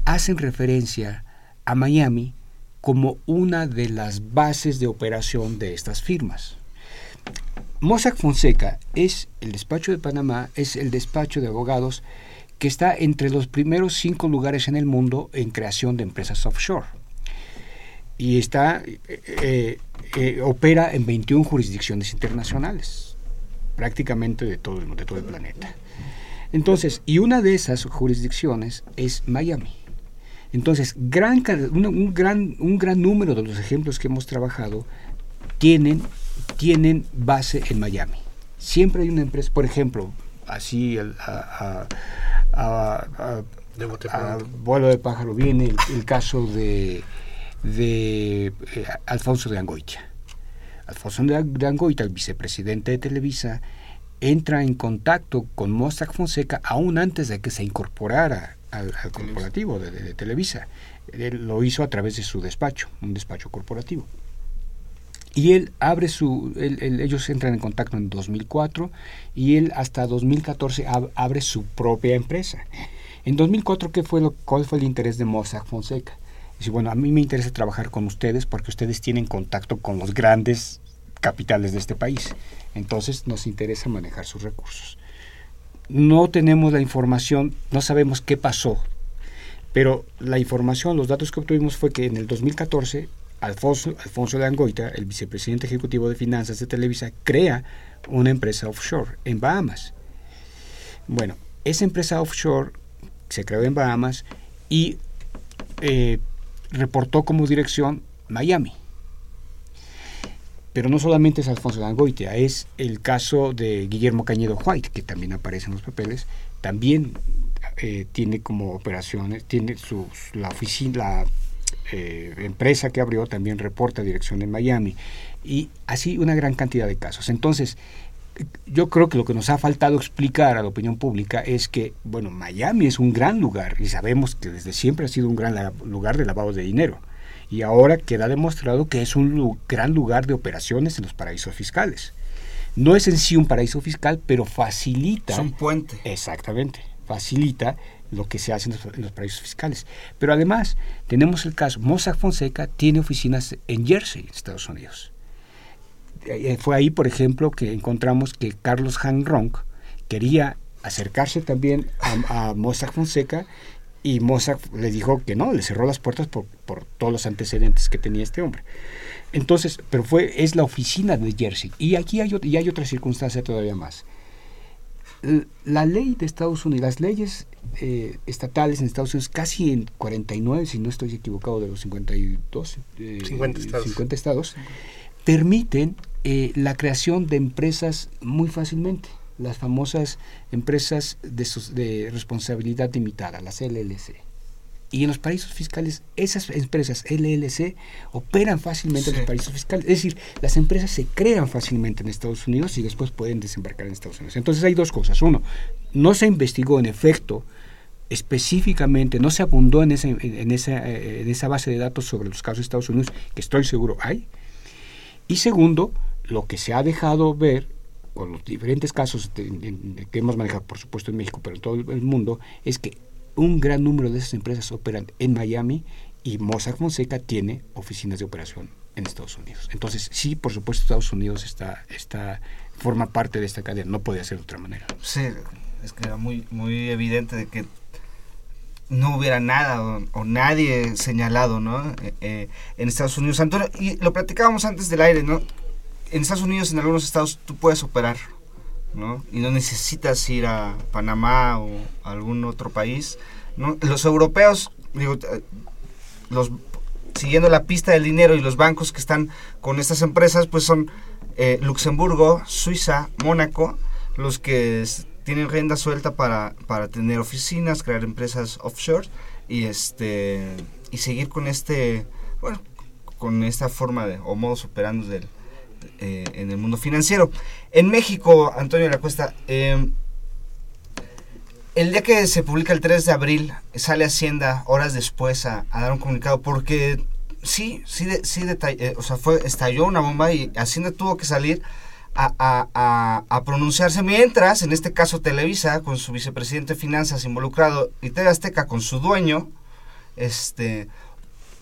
I: hacen referencia a Miami como una de las bases de operación de estas firmas. Mossack Fonseca es el despacho de Panamá, es el despacho de abogados que está entre los primeros cinco lugares en el mundo en creación de empresas offshore. Y está, eh, eh, opera en 21 jurisdicciones internacionales, prácticamente de todo, el, de todo el planeta. Entonces, y una de esas jurisdicciones es Miami. Entonces, gran, un, gran, un gran número de los ejemplos que hemos trabajado tienen tienen base en Miami. Siempre hay una empresa, por ejemplo, así a, vuelo de pájaro viene el, caso de, de eh, Alfonso de Angoitia. Alfonso de, Angoitia, el vicepresidente de Televisa, entra en contacto con Mossack Fonseca aún antes de que se incorporara al, corporativo de, Televisa. Él lo hizo a través de su despacho, un despacho corporativo. Y él abre su, ellos entran en contacto en 2004 y él hasta 2014 abre su propia empresa. En 2004, ¿qué fue lo, ¿cuál fue el interés de Mossack Fonseca? Dice, bueno, a mí me interesa trabajar con ustedes porque ustedes tienen contacto con los grandes capitales de este país. Entonces nos interesa manejar sus recursos. No tenemos la información, no sabemos qué pasó, pero la información, los datos que obtuvimos fue que en el 2014 Alfonso, Alfonso de Angoita, el vicepresidente ejecutivo de finanzas de Televisa, crea una empresa offshore en Bahamas. Bueno, esa empresa offshore se creó en Bahamas y eh, reportó como dirección Miami. Pero no solamente es Alfonso de Angoitia, es el caso de Guillermo Cañedo White, que también aparece en los papeles, también eh, tiene como operaciones, tiene su, la oficina, la eh, empresa que abrió también reporta dirección en Miami, y así una gran cantidad de casos. Entonces, yo creo que lo que nos ha faltado explicar a la opinión pública es que, bueno, Miami es un gran lugar y sabemos que desde siempre ha sido un gran lugar de lavado de dinero. Y ahora queda demostrado que es un gran lugar de operaciones en los paraísos fiscales. No es en sí un paraíso fiscal, pero facilita...
F: Es un puente.
I: Exactamente. Facilita lo que se hace en los, paraísos fiscales. Pero además, tenemos el caso, Mossack Fonseca tiene oficinas en Jersey, Estados Unidos. Eh, fue ahí, por ejemplo, que encontramos que Carlos Han Ronk quería acercarse también a, a Mossack Fonseca y Mossack le dijo que no, le cerró las puertas por, todos los antecedentes que tenía este hombre. Entonces, pero fue, es la oficina de Jersey. Y aquí y hay otra circunstancia todavía más. La ley de Estados Unidos, las leyes eh, estatales en Estados Unidos, casi en 49, si no estoy equivocado, de los 52,
G: 50 estados,
I: 50 estados permiten eh, la creación de empresas muy fácilmente, las famosas empresas de, de responsabilidad limitada, las LLC. Y en los paraísos fiscales, esas empresas LLC operan fácilmente en los paraísos fiscales. Es decir, las empresas se crean fácilmente en Estados Unidos y después pueden desembarcar en Estados Unidos. Entonces hay dos cosas. Uno, no se investigó en efecto específicamente, no se abundó en, esa, en, esa, en esa base de datos sobre los casos de Estados Unidos, que estoy seguro hay. Y segundo, lo que se ha dejado ver con los diferentes casos que hemos manejado, por supuesto en México, pero en todo el mundo, es que un gran número de esas empresas operan en Miami y Mossack Fonseca tiene oficinas de operación en Estados Unidos. Entonces, sí, por supuesto, Estados Unidos está, está, forma parte de esta cadena, no puede ser de otra manera.
F: Sí, es que era muy, muy evidente de que no hubiera nada o, nadie señalado, ¿no? Eh, eh, en Estados Unidos. Antonio, y lo platicábamos antes del aire, ¿no? en Estados Unidos, en algunos estados, tú puedes operar, Y no necesitas ir a Panamá o algún otro país. Los europeos, digo, eh, los siguiendo la pista del dinero y los bancos que están con estas empresas, pues son eh, Luxemburgo, Suiza, Mónaco, los que tienen renda suelta para, para tener oficinas, crear empresas offshore y este y seguir con este bueno con esta forma de o modos operando del, eh, en el mundo financiero. En México, Antonio de la Cuesta, em, el día que se publica el 3 de abril, sale Hacienda horas después a, dar un comunicado porque sí, sí, sí eh, o sea, fue, estalló una bomba y Hacienda tuvo que salir a, pronunciarse mientras, en este caso Televisa, con su vicepresidente de finanzas involucrado, y TV Azteca con su dueño, este,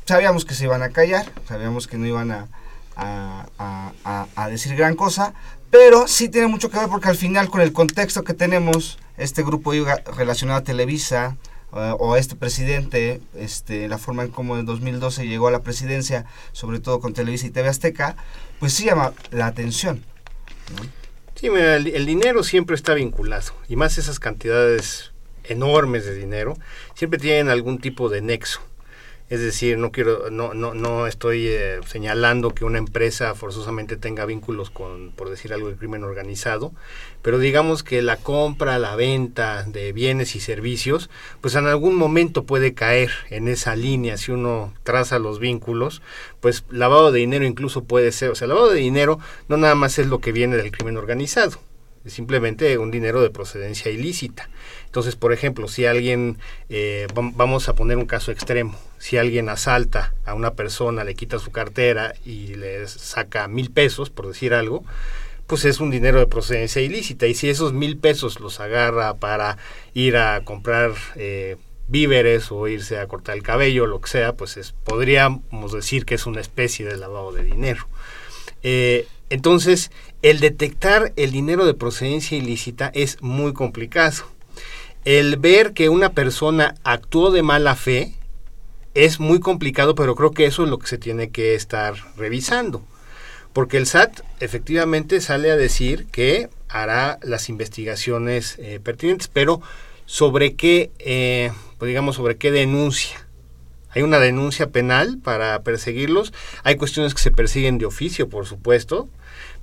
F: sabíamos que se iban a callar, sabíamos que no iban a, a, decir gran cosa, pero sí tiene mucho que ver porque al final con el contexto que tenemos, este grupo relacionado a Televisa eh, o este presidente, este, la forma en cómo en 2012 llegó a la presidencia, sobre todo con Televisa y TV Azteca, pues sí llama la atención.
G: Sí, el dinero siempre está vinculado, y más esas cantidades enormes de dinero, siempre tienen algún tipo de nexo. Es decir, no quiero, no, no, no estoy eh, señalando que una empresa forzosamente tenga vínculos con, por decir algo, el crimen organizado, pero digamos que la compra, la venta de bienes y servicios, pues en algún momento puede caer en esa línea. Si uno traza los vínculos, pues lavado de dinero incluso puede ser, o sea, lavado de dinero no nada más es lo que viene del crimen organizado, simplemente un dinero de procedencia ilícita. Entonces, por ejemplo, si alguien, eh, vamos a poner un caso extremo, si alguien asalta a una persona, le quita su cartera y le saca mil pesos, por decir algo, pues es un dinero de procedencia ilícita. Y si esos mil pesos los agarra para ir a comprar eh, víveres o irse a cortar el cabello, lo que sea, pues es, podríamos decir que es una especie de lavado de dinero. Eh, entonces, el detectar el dinero de procedencia ilícita es muy complicado. El ver que una persona actuó de mala fe es muy complicado, pero creo que eso es lo que se tiene que estar revisando. Porque el SAT efectivamente sale a decir que hará las investigaciones eh, pertinentes, pero sobre qué, eh, pues digamos, sobre qué denuncia. Hay una denuncia penal para perseguirlos, hay cuestiones que se persiguen de oficio, por supuesto,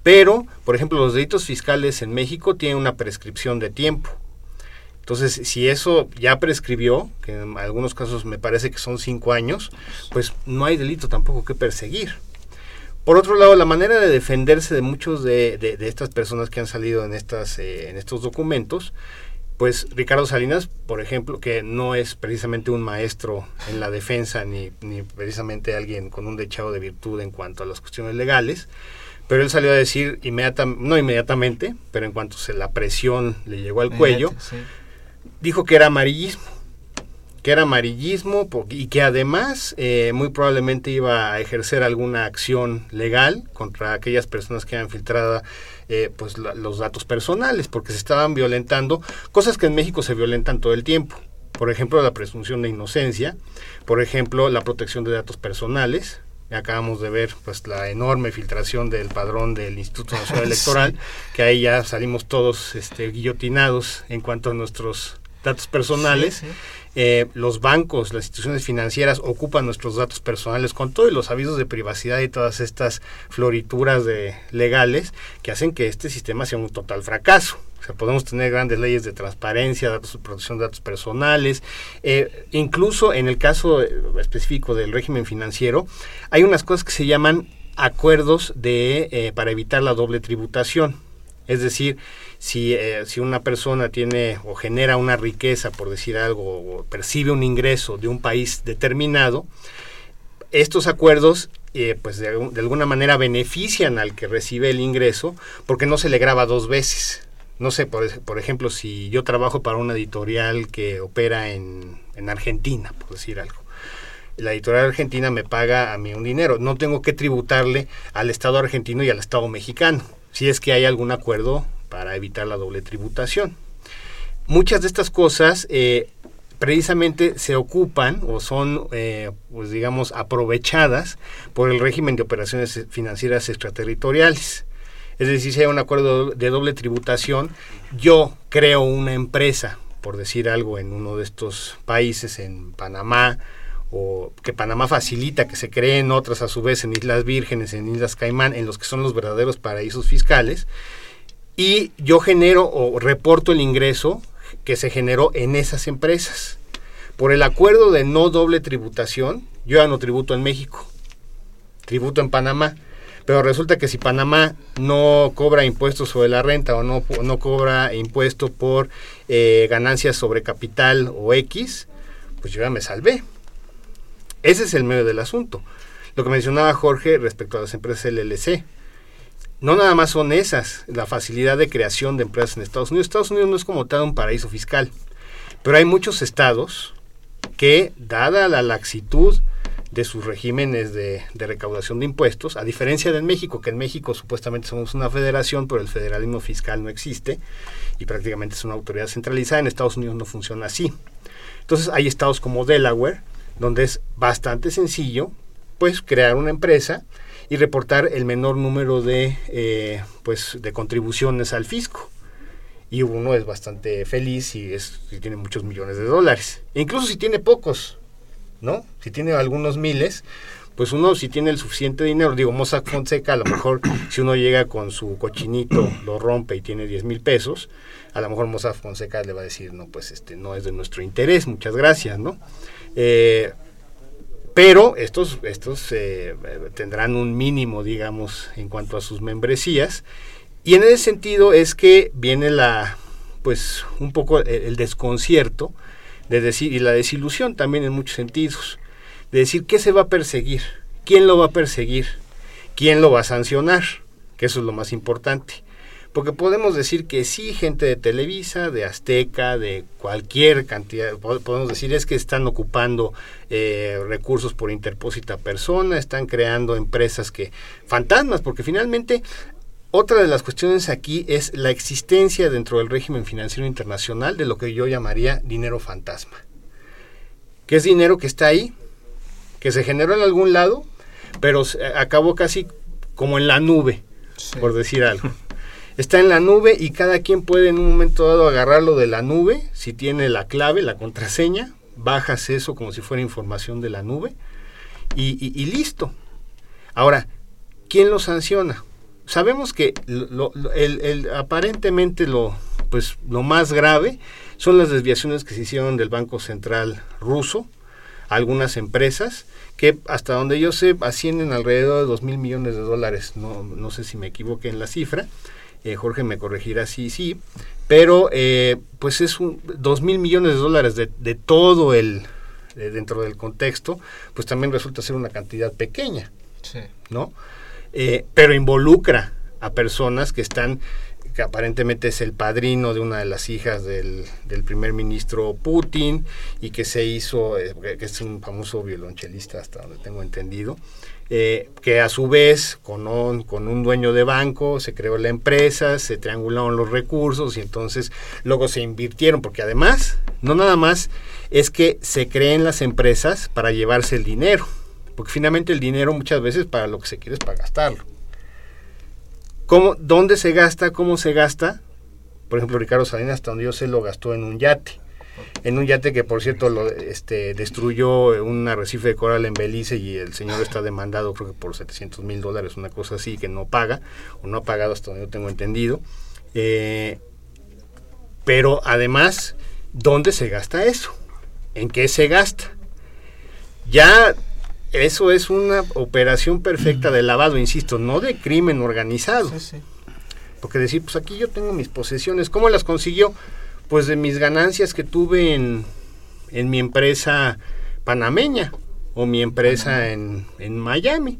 G: pero, por ejemplo, los delitos fiscales en México tienen una prescripción de tiempo. Entonces, si eso ya prescribió, que en algunos casos me parece que son cinco años, pues no hay delito tampoco que perseguir. Por otro lado, la manera de defenderse de muchos de, estas personas que han salido en, estas, eh, en estos documentos, pues Ricardo Salinas, por ejemplo, que no es precisamente un maestro en la defensa ni, ni precisamente alguien con un dechado de virtud en cuanto a las cuestiones legales, pero él salió a decir inmediatamente, no inmediatamente, pero en cuanto se la presión le llegó al cuello, dijo que era amarillismo que era amarillismo y que además eh, muy probablemente iba a ejercer alguna acción legal contra aquellas personas que han filtrado eh, pues los datos personales porque se estaban violentando cosas que en México se violentan todo el tiempo. Por ejemplo la presunción de inocencia por ejemplo la protección de datos personales acabamos de ver pues la enorme filtración del padrón del Instituto Nacional Electoral que ahí ya salimos todos este, guillotinados en cuanto a nuestros datos personales eh, los bancos, las instituciones financieras ocupan nuestros datos personales con todos los avisos de privacidad y todas estas florituras de legales que hacen que este sistema sea un total fracaso. O sea, podemos tener grandes leyes de transparencia, datos, protección de datos personales. Eh, incluso en el caso eh, específico del régimen financiero, hay unas cosas que se llaman acuerdos de, para evitar la doble tributación. Es decir, si, eh, si una persona tiene o genera una riqueza, por decir algo, o percibe un ingreso de un país determinado, estos acuerdos eh, pues de, alguna manera benefician al que recibe el ingreso porque no se le graba dos veces. No sé, por, por ejemplo, si yo trabajo para una editorial que opera en, en Argentina, por decir algo la editorial argentina me paga a mí un dinero. No tengo que tributarle al Estado argentino y al Estado mexicano, si es que hay algún acuerdo para evitar la doble tributación. Muchas de estas cosas eh, precisamente se ocupan o son, eh, pues digamos, aprovechadas por el régimen de operaciones financieras extraterritoriales. Es decir, si hay un acuerdo de doble tributación, yo creo una empresa, por decir algo, en uno de estos países, en Panamá, o que Panamá facilita que se creen otras a su vez en Islas Vírgenes, en Islas Caimán, en los que son los verdaderos paraísos fiscales, y yo genero o reporto el ingreso que se generó en esas empresas. Por el acuerdo de no doble tributación, yo ya no tributo en México, tributo en Panamá. Pero resulta que si Panamá no cobra impuestos sobre la renta o no, no cobra impuesto por eh, ganancias sobre capital o X, pues yo ya me salvé. Ese es el medio del asunto. Lo que mencionaba Jorge respecto a las empresas LLC no nada más son esas, la facilidad de creación de empresas en Estados Unidos. Estados Unidos no es como tal un paraíso fiscal, pero hay muchos estados que, dada la laxitud de sus regímenes de, recaudación de impuestos, a diferencia de México, que en México supuestamente somos una federación, pero el federalismo fiscal no existe y prácticamente es una autoridad centralizada, en Estados Unidos no funciona así. Entonces hay estados como Delaware, donde es bastante sencillo pues crear una empresa y reportar el menor número de, eh, pues, de contribuciones al fisco. Y uno es bastante feliz y, es, tiene muchos millones de dólares. E incluso si tiene pocos, ¿no? Si tiene algunos miles, pues uno si tiene el suficiente dinero, digo, Mossack Fonseca, a lo mejor si uno llega con su cochinito, lo rompe y tiene 10 mil pesos, a lo mejor Mossack Fonseca le va a decir, no, pues este no es de nuestro interés, muchas gracias, ¿no? Eh, pero estos, estos eh, tendrán un mínimo, digamos, en cuanto a sus membresías. Y en ese sentido es que viene la, pues, un poco el, desconcierto de decir, y la desilusión también en muchos sentidos, de decir qué se va a perseguir, quién lo va a perseguir, quién lo va a sancionar, que eso es lo más importante. Porque podemos decir que sí, gente de Televisa, de Azteca, de cualquier cantidad, podemos decir es que están ocupando eh, recursos por interpósita persona, están creando empresas que, fantasmas, porque finalmente otra de las cuestiones aquí es la existencia dentro del régimen financiero internacional de lo que yo llamaría dinero fantasma. Que es dinero que está ahí, que se generó en algún lado, pero acabó casi como en la nube, por decir algo. Está en la nube y cada quien puede en un momento dado agarrarlo de la nube, si tiene la clave, la contraseña, bajas eso como si fuera información de la nube y, listo. Ahora, ¿quién lo sanciona? Sabemos que el, aparentemente lo, pues, lo más grave son las desviaciones que se hicieron del Banco Central ruso, algunas empresas, que hasta donde yo sé ascienden alrededor de 2 mil millones de dólares. No, no sé si me equivoqué en la cifra. Eh, Jorge me corregirá sí, sí. Pero eh, pues es un 2 mil millones de dólares de, de todo el, dentro del contexto, pues también resulta ser una cantidad pequeña. Sí. ¿No? Eh, pero involucra a personas que están que aparentemente es el padrino de una de las hijas del, primer ministro Putin y que se hizo, que es un famoso violonchelista hasta donde tengo entendido, eh, que a su vez con un, con un dueño de banco se creó la empresa, se triangularon los recursos y entonces luego se invirtieron, porque además, no nada más es que se creen las empresas para llevarse el dinero, porque finalmente el dinero muchas veces para lo que se quiere es para gastarlo. ¿Cómo, ¿Dónde se gasta? ¿Cómo se gasta? Por ejemplo, Ricardo Salinas, hasta donde yo sé, lo gastó en un yate. En un yate que, por cierto, lo, este, destruyó un arrecife de coral en Belice y el señor está demandado, creo que por 700 mil dólares, una cosa así, que no paga, o no ha pagado hasta donde yo tengo entendido. Eh, pero además, ¿dónde se gasta eso? ¿En qué se gasta? Ya eso es una operación perfecta de lavado, insisto, no de crimen organizado. Porque decir, pues aquí yo tengo mis posesiones, ¿cómo las consiguió? Pues de mis ganancias que tuve en, en mi empresa panameña o mi empresa en, en Miami.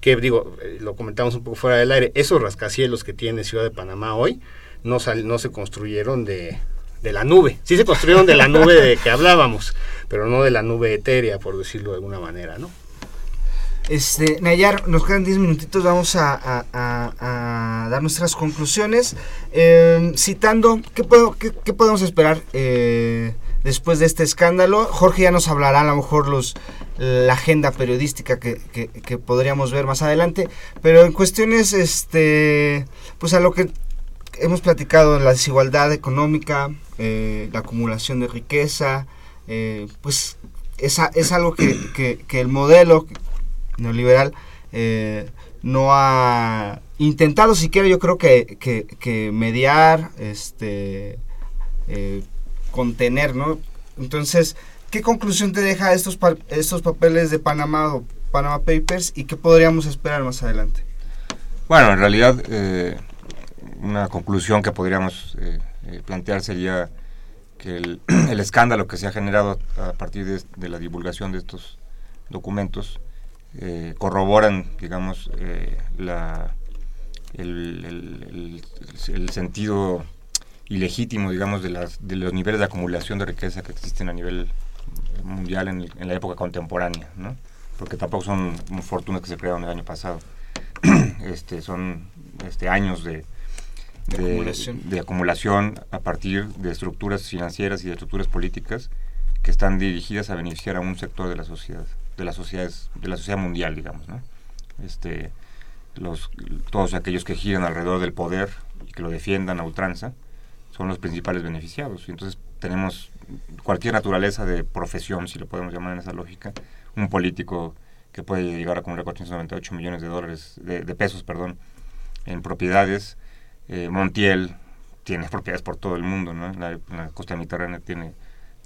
G: Que digo, eh, lo comentamos un poco fuera del aire, esos rascacielos que tiene Ciudad de Panamá hoy no, no se construyeron de, de la nube. Sí se construyeron de la nube de que hablábamos, pero no de la nube etérea, por decirlo de alguna manera, ¿no?
F: Este, Nayar, nos quedan 10 minutitos, vamos a, dar nuestras conclusiones. Em, citando, ¿qué, puedo, qué, podemos esperar eh, después de este escándalo? Jorge ya nos hablará a lo mejor los, la agenda periodística que, podríamos ver más adelante, pero en cuestiones, este, pues a lo que hemos platicado, la desigualdad económica, eh, la acumulación de riqueza, eh, pues es, es algo que, el modelo neoliberal eh, no ha intentado siquiera yo creo que, mediar, este, contener, ¿no? Entonces, ¿qué conclusión te deja estos, estos papeles de Panamá o Panama Papers y qué podríamos esperar más adelante?
H: Bueno, en realidad una conclusión que podríamos eh, plantear sería que el, escándalo que se ha generado a partir de, la divulgación de estos documentos eh, corroboran, digamos, eh, la, el, sentido ilegítimo, digamos, de, las, de los niveles de acumulación de riqueza que existen a nivel mundial en, la época contemporánea, ¿no? porque tampoco son fortunas que se crearon el año pasado, este, son este, años de, de, acumulación. a partir de estructuras financieras y de estructuras políticas que están dirigidas a beneficiar a un sector de la sociedad, de las sociedades, de la sociedad mundial, digamos, ¿no? Este, los, todos aquellos que giran alrededor del poder y que lo defiendan a ultranza son los principales beneficiados. Y entonces tenemos cualquier naturaleza de profesión, si lo podemos llamar en esa lógica, un político que puede llegar a acumular 498 millones de dólares, de, de pesos, perdón, en propiedades, eh, Montiel tiene propiedades por todo el mundo, ¿no? La, costa mediterránea tiene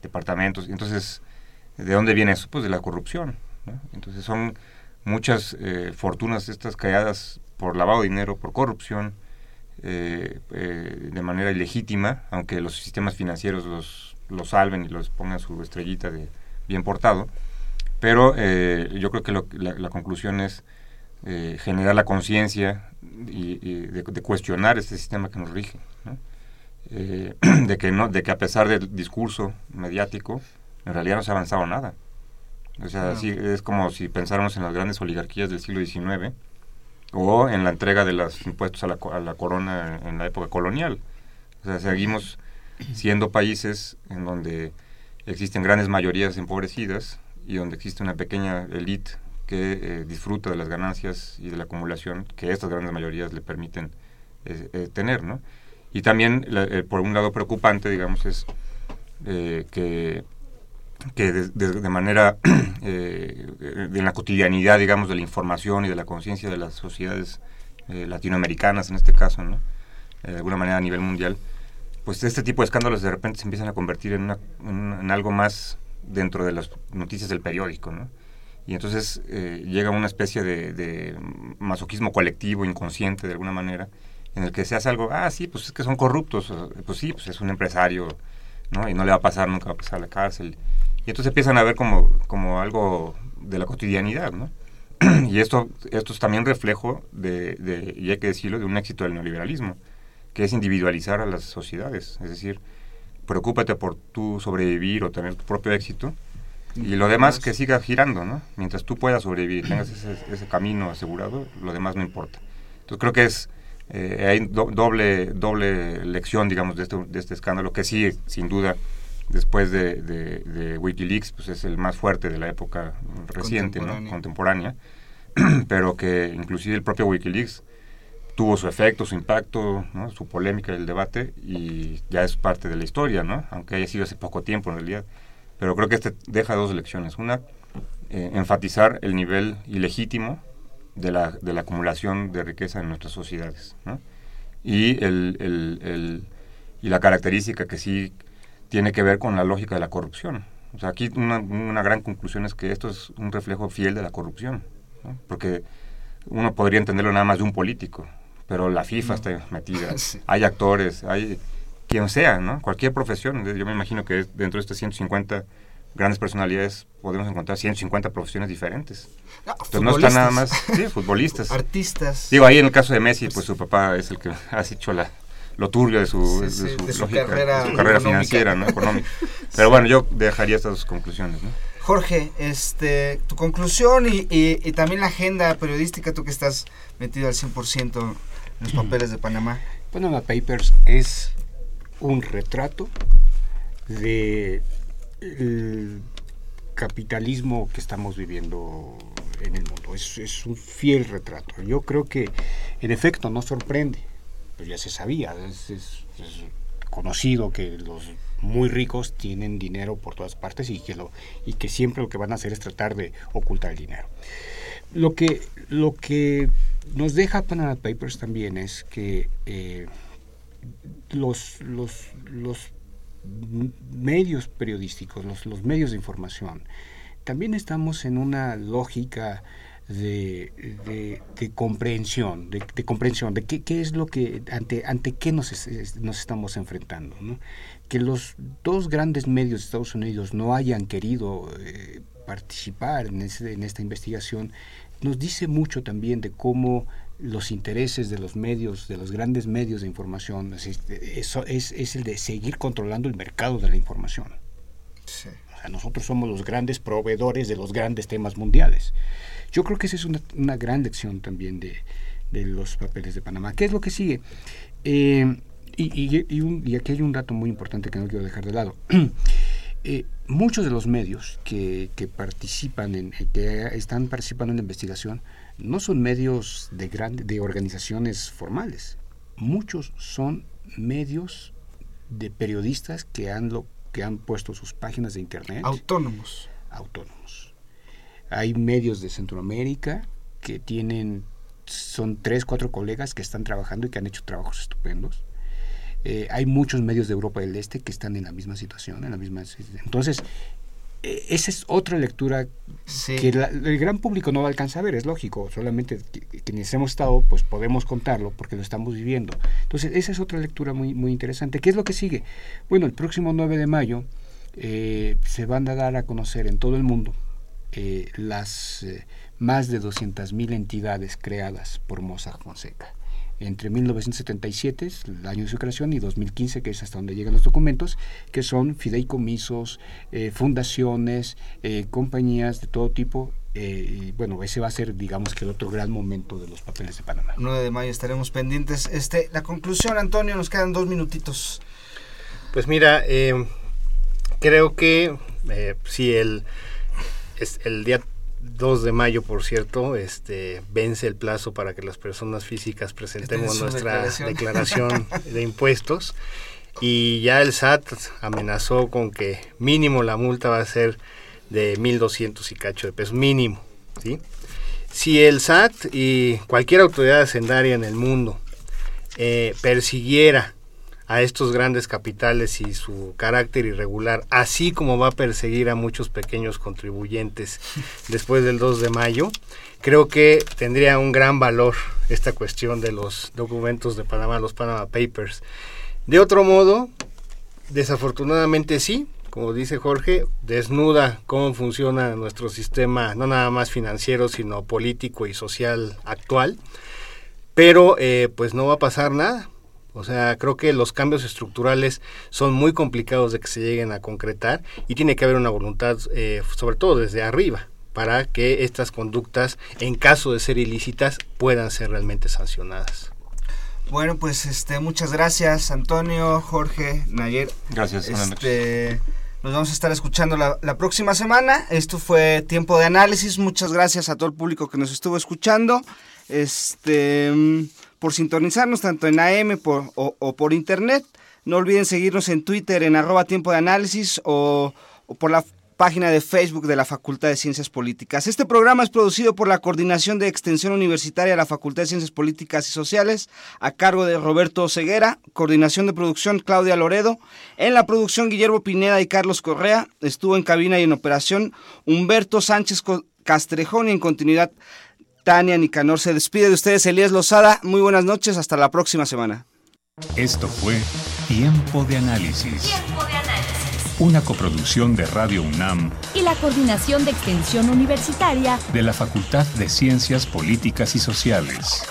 H: departamentos. Entonces, ¿de dónde viene eso? Pues de la corrupción. Entonces son muchas eh, fortunas estas creadas por lavado de dinero, por corrupción, eh, de manera ilegítima, aunque los sistemas financieros los, los salven y los pongan su estrellita de bien portado. Pero yo creo que la, la, conclusión es eh, generar la conciencia y, de, cuestionar este sistema que nos rige. Eh, de, que no, de que a pesar del discurso mediático, en realidad no se ha avanzado nada. O sea, es como si pensáramos en las grandes oligarquías del siglo XIX o en la entrega de los impuestos a la, a la corona en la época colonial. O sea, seguimos siendo países en donde existen grandes mayorías empobrecidas y donde existe una pequeña élite que eh, disfruta de las ganancias y de la acumulación que estas grandes mayorías le permiten eh, eh, tener, ¿no? Y también, por un lado preocupante, digamos, es que, que de, manera, en la cotidianidad, digamos, de la información y de la conciencia de las sociedades latinoamericanas, en este caso, ¿no? de alguna manera a nivel mundial, pues este tipo de escándalos de repente se empiezan a convertir en, en algo más dentro de las noticias del periódico, ¿no? Y entonces eh, llega una especie de, masoquismo colectivo, inconsciente de alguna manera, en el que se hace algo, ah, sí, pues es que son corruptos, pues sí, pues es un empresario, ¿no? Y no le va a pasar, nunca va a pasar la cárcel. Y entonces empiezan a ver como, como algo de la cotidianidad, ¿no? y esto, esto es también reflejo de, de, y hay que decirlo, de un éxito del neoliberalismo, que es individualizar a las sociedades, es decir, preocúpate por tu sobrevivir o tener tu propio éxito, y lo demás que siga girando, ¿no? Mientras tú puedas sobrevivir, tengas ese, camino asegurado, lo demás no importa. Entonces creo que es, eh, hay doble, doble lección, digamos, de este, de este escándalo, que sí, sin duda, después de, de, Wikileaks, pues es el más fuerte de la época reciente, contemporánea. ¿no? Contemporánea, pero que inclusive el propio Wikileaks tuvo su efecto, su impacto, ¿no? su polémica, el debate, y ya es parte de la historia, ¿no? Aunque haya sido hace poco tiempo en realidad. Pero creo que este deja dos lecciones. Una, eh, enfatizar el nivel ilegítimo de la, de la acumulación de riqueza en nuestras sociedades. Y, el, el, y la característica que sí tiene que ver con la lógica de la corrupción. O sea, aquí una, una gran conclusión es que esto es un reflejo fiel de la corrupción. Porque uno podría entenderlo nada más de un político, pero la FIFA está metida, hay actores, hay quien sea, ¿no? Cualquier profesión. Yo me imagino que dentro de estas 150 grandes personalidades podemos encontrar 150 profesiones diferentes.
F: No, Entonces no están nada más,
H: sí, futbolistas.
F: Artistas.
H: Digo, ahí en el caso de Messi, pues, su papá es el que ha hecho la, lo turbio de su,
F: de su, carrera,
H: financiera, ¿no? económica. Pero bueno, yo dejaría estas conclusiones, ¿no?
F: Jorge, este, tu conclusión y, y, también la agenda periodística, tú que estás metido al 100% en los papeles de Panamá.
I: Panama Papers es un retrato de el capitalismo que estamos viviendo en el mundo. Es, un fiel retrato. Yo creo que, en efecto, no sorprende. Pues ya se sabía, es, conocido que los muy ricos tienen dinero por todas partes y que, lo, y que siempre lo que van a hacer es tratar de ocultar el dinero. Lo que, lo que nos deja Panama Papers también es que eh, los, los, los medios periodísticos, los, los, medios de información, también estamos en una lógica de, de, comprensión, de, comprensión de qué, qué, es lo que, ante, ante qué nos, nos estamos enfrentando. Que los dos grandes medios de Estados Unidos no hayan querido eh, participar en, en esta investigación nos dice mucho también de cómo los intereses de los medios, de los grandes medios de información, eso es, es el de seguir controlando el mercado de la información. nosotros somos los grandes proveedores de los grandes temas mundiales. Yo creo que esa es una, una gran lección también de, de, los papeles de Panamá. ¿Qué es lo que sigue? Eh, y, y, y, aquí hay un dato muy importante que no quiero dejar de lado. Eh, muchos de los medios que, que participan en, que están participando en la investigación no son medios de, grandes de organizaciones formales. Muchos son medios de periodistas que han, lo, que han puesto sus páginas de internet.
F: Autónomos.
I: Autónomos. Hay medios de Centroamérica que tienen, son tres, cuatro colegas que están trabajando y que han hecho trabajos estupendos. Eh, hay muchos medios de Europa del Este que están en la misma situación, en la misma. Entonces, e, esa es otra lectura que el gran público no va a alcanzar a ver, es lógico, solamente quienes hemos estado pues podemos contarlo porque lo estamos viviendo. Entonces esa es otra lectura muy, muy interesante. ¿Qué es lo que sigue? Bueno, el próximo 9 de mayo eh, se van a dar a conocer en todo el mundo eh, las eh, más de 200.000 entidades creadas por Mossack Fonseca entre 1977, el año de su creación, y 2015, que es hasta donde llegan los documentos, que son fideicomisos, eh, fundaciones, eh, compañías de todo tipo. Eh, y bueno, ese va a ser, digamos, que el otro gran momento de los papeles de Panamá.
F: 9 de mayo estaremos pendientes. Este, la conclusión, Antonio, nos quedan dos minutitos.
G: Pues mira, creo que si el, el día 2 de mayo, por cierto, este vence el plazo para que las personas físicas presentemos nuestra declaración. de impuestos y ya el SAT amenazó con que mínimo la multa va a ser de 1.200 y cacho de pesos, mínimo, ¿sí? Si el SAT y cualquier autoridad hacendaria en el mundo eh, persiguiera a estos grandes capitales y su carácter irregular, así como va a perseguir a muchos pequeños contribuyentes después del 2 de mayo, creo que tendría un gran valor esta cuestión de los documentos de Panamá, los Panama Papers. De otro modo, desafortunadamente sí, como dice Jorge, desnuda cómo funciona nuestro sistema, no nada más financiero, sino político y social actual. Pero eh, pues no va a pasar nada o sea, creo que los cambios estructurales son muy complicados de que se lleguen a concretar y tiene que haber una voluntad, eh, sobre todo desde arriba, para que estas conductas, en caso de ser ilícitas, puedan ser realmente sancionadas.
F: Bueno, pues este, muchas gracias, Antonio, Jorge, Nayer.
H: Gracias.
F: Este, nos vamos a estar escuchando la, la, próxima semana. Esto fue tiempo de análisis. Muchas gracias a todo el público que nos estuvo escuchando. Este por sintonizarnos tanto en AM o, por internet. No olviden seguirnos en Twitter en arroba tiempo de análisis o, por la página de Facebook de la Facultad de Ciencias Políticas. Este programa es producido por la Coordinación de Extensión Universitaria de la Facultad de Ciencias Políticas y Sociales, a cargo de Roberto Ceguera, coordinación de producción Claudia Loredo, en la producción Guillermo Pineda y Carlos Correa, estuvo en cabina y en operación Humberto Sánchez Castrejón y en continuidad Tania Nicanor se despide de ustedes, Elías Lozada. Muy buenas noches, hasta la próxima semana.
A: Esto fue Tiempo de Análisis.
E: Tiempo de Análisis.
A: Una coproducción de Radio UNAM
E: y la Coordinación de Extensión Universitaria
A: de la Facultad de Ciencias Políticas y Sociales.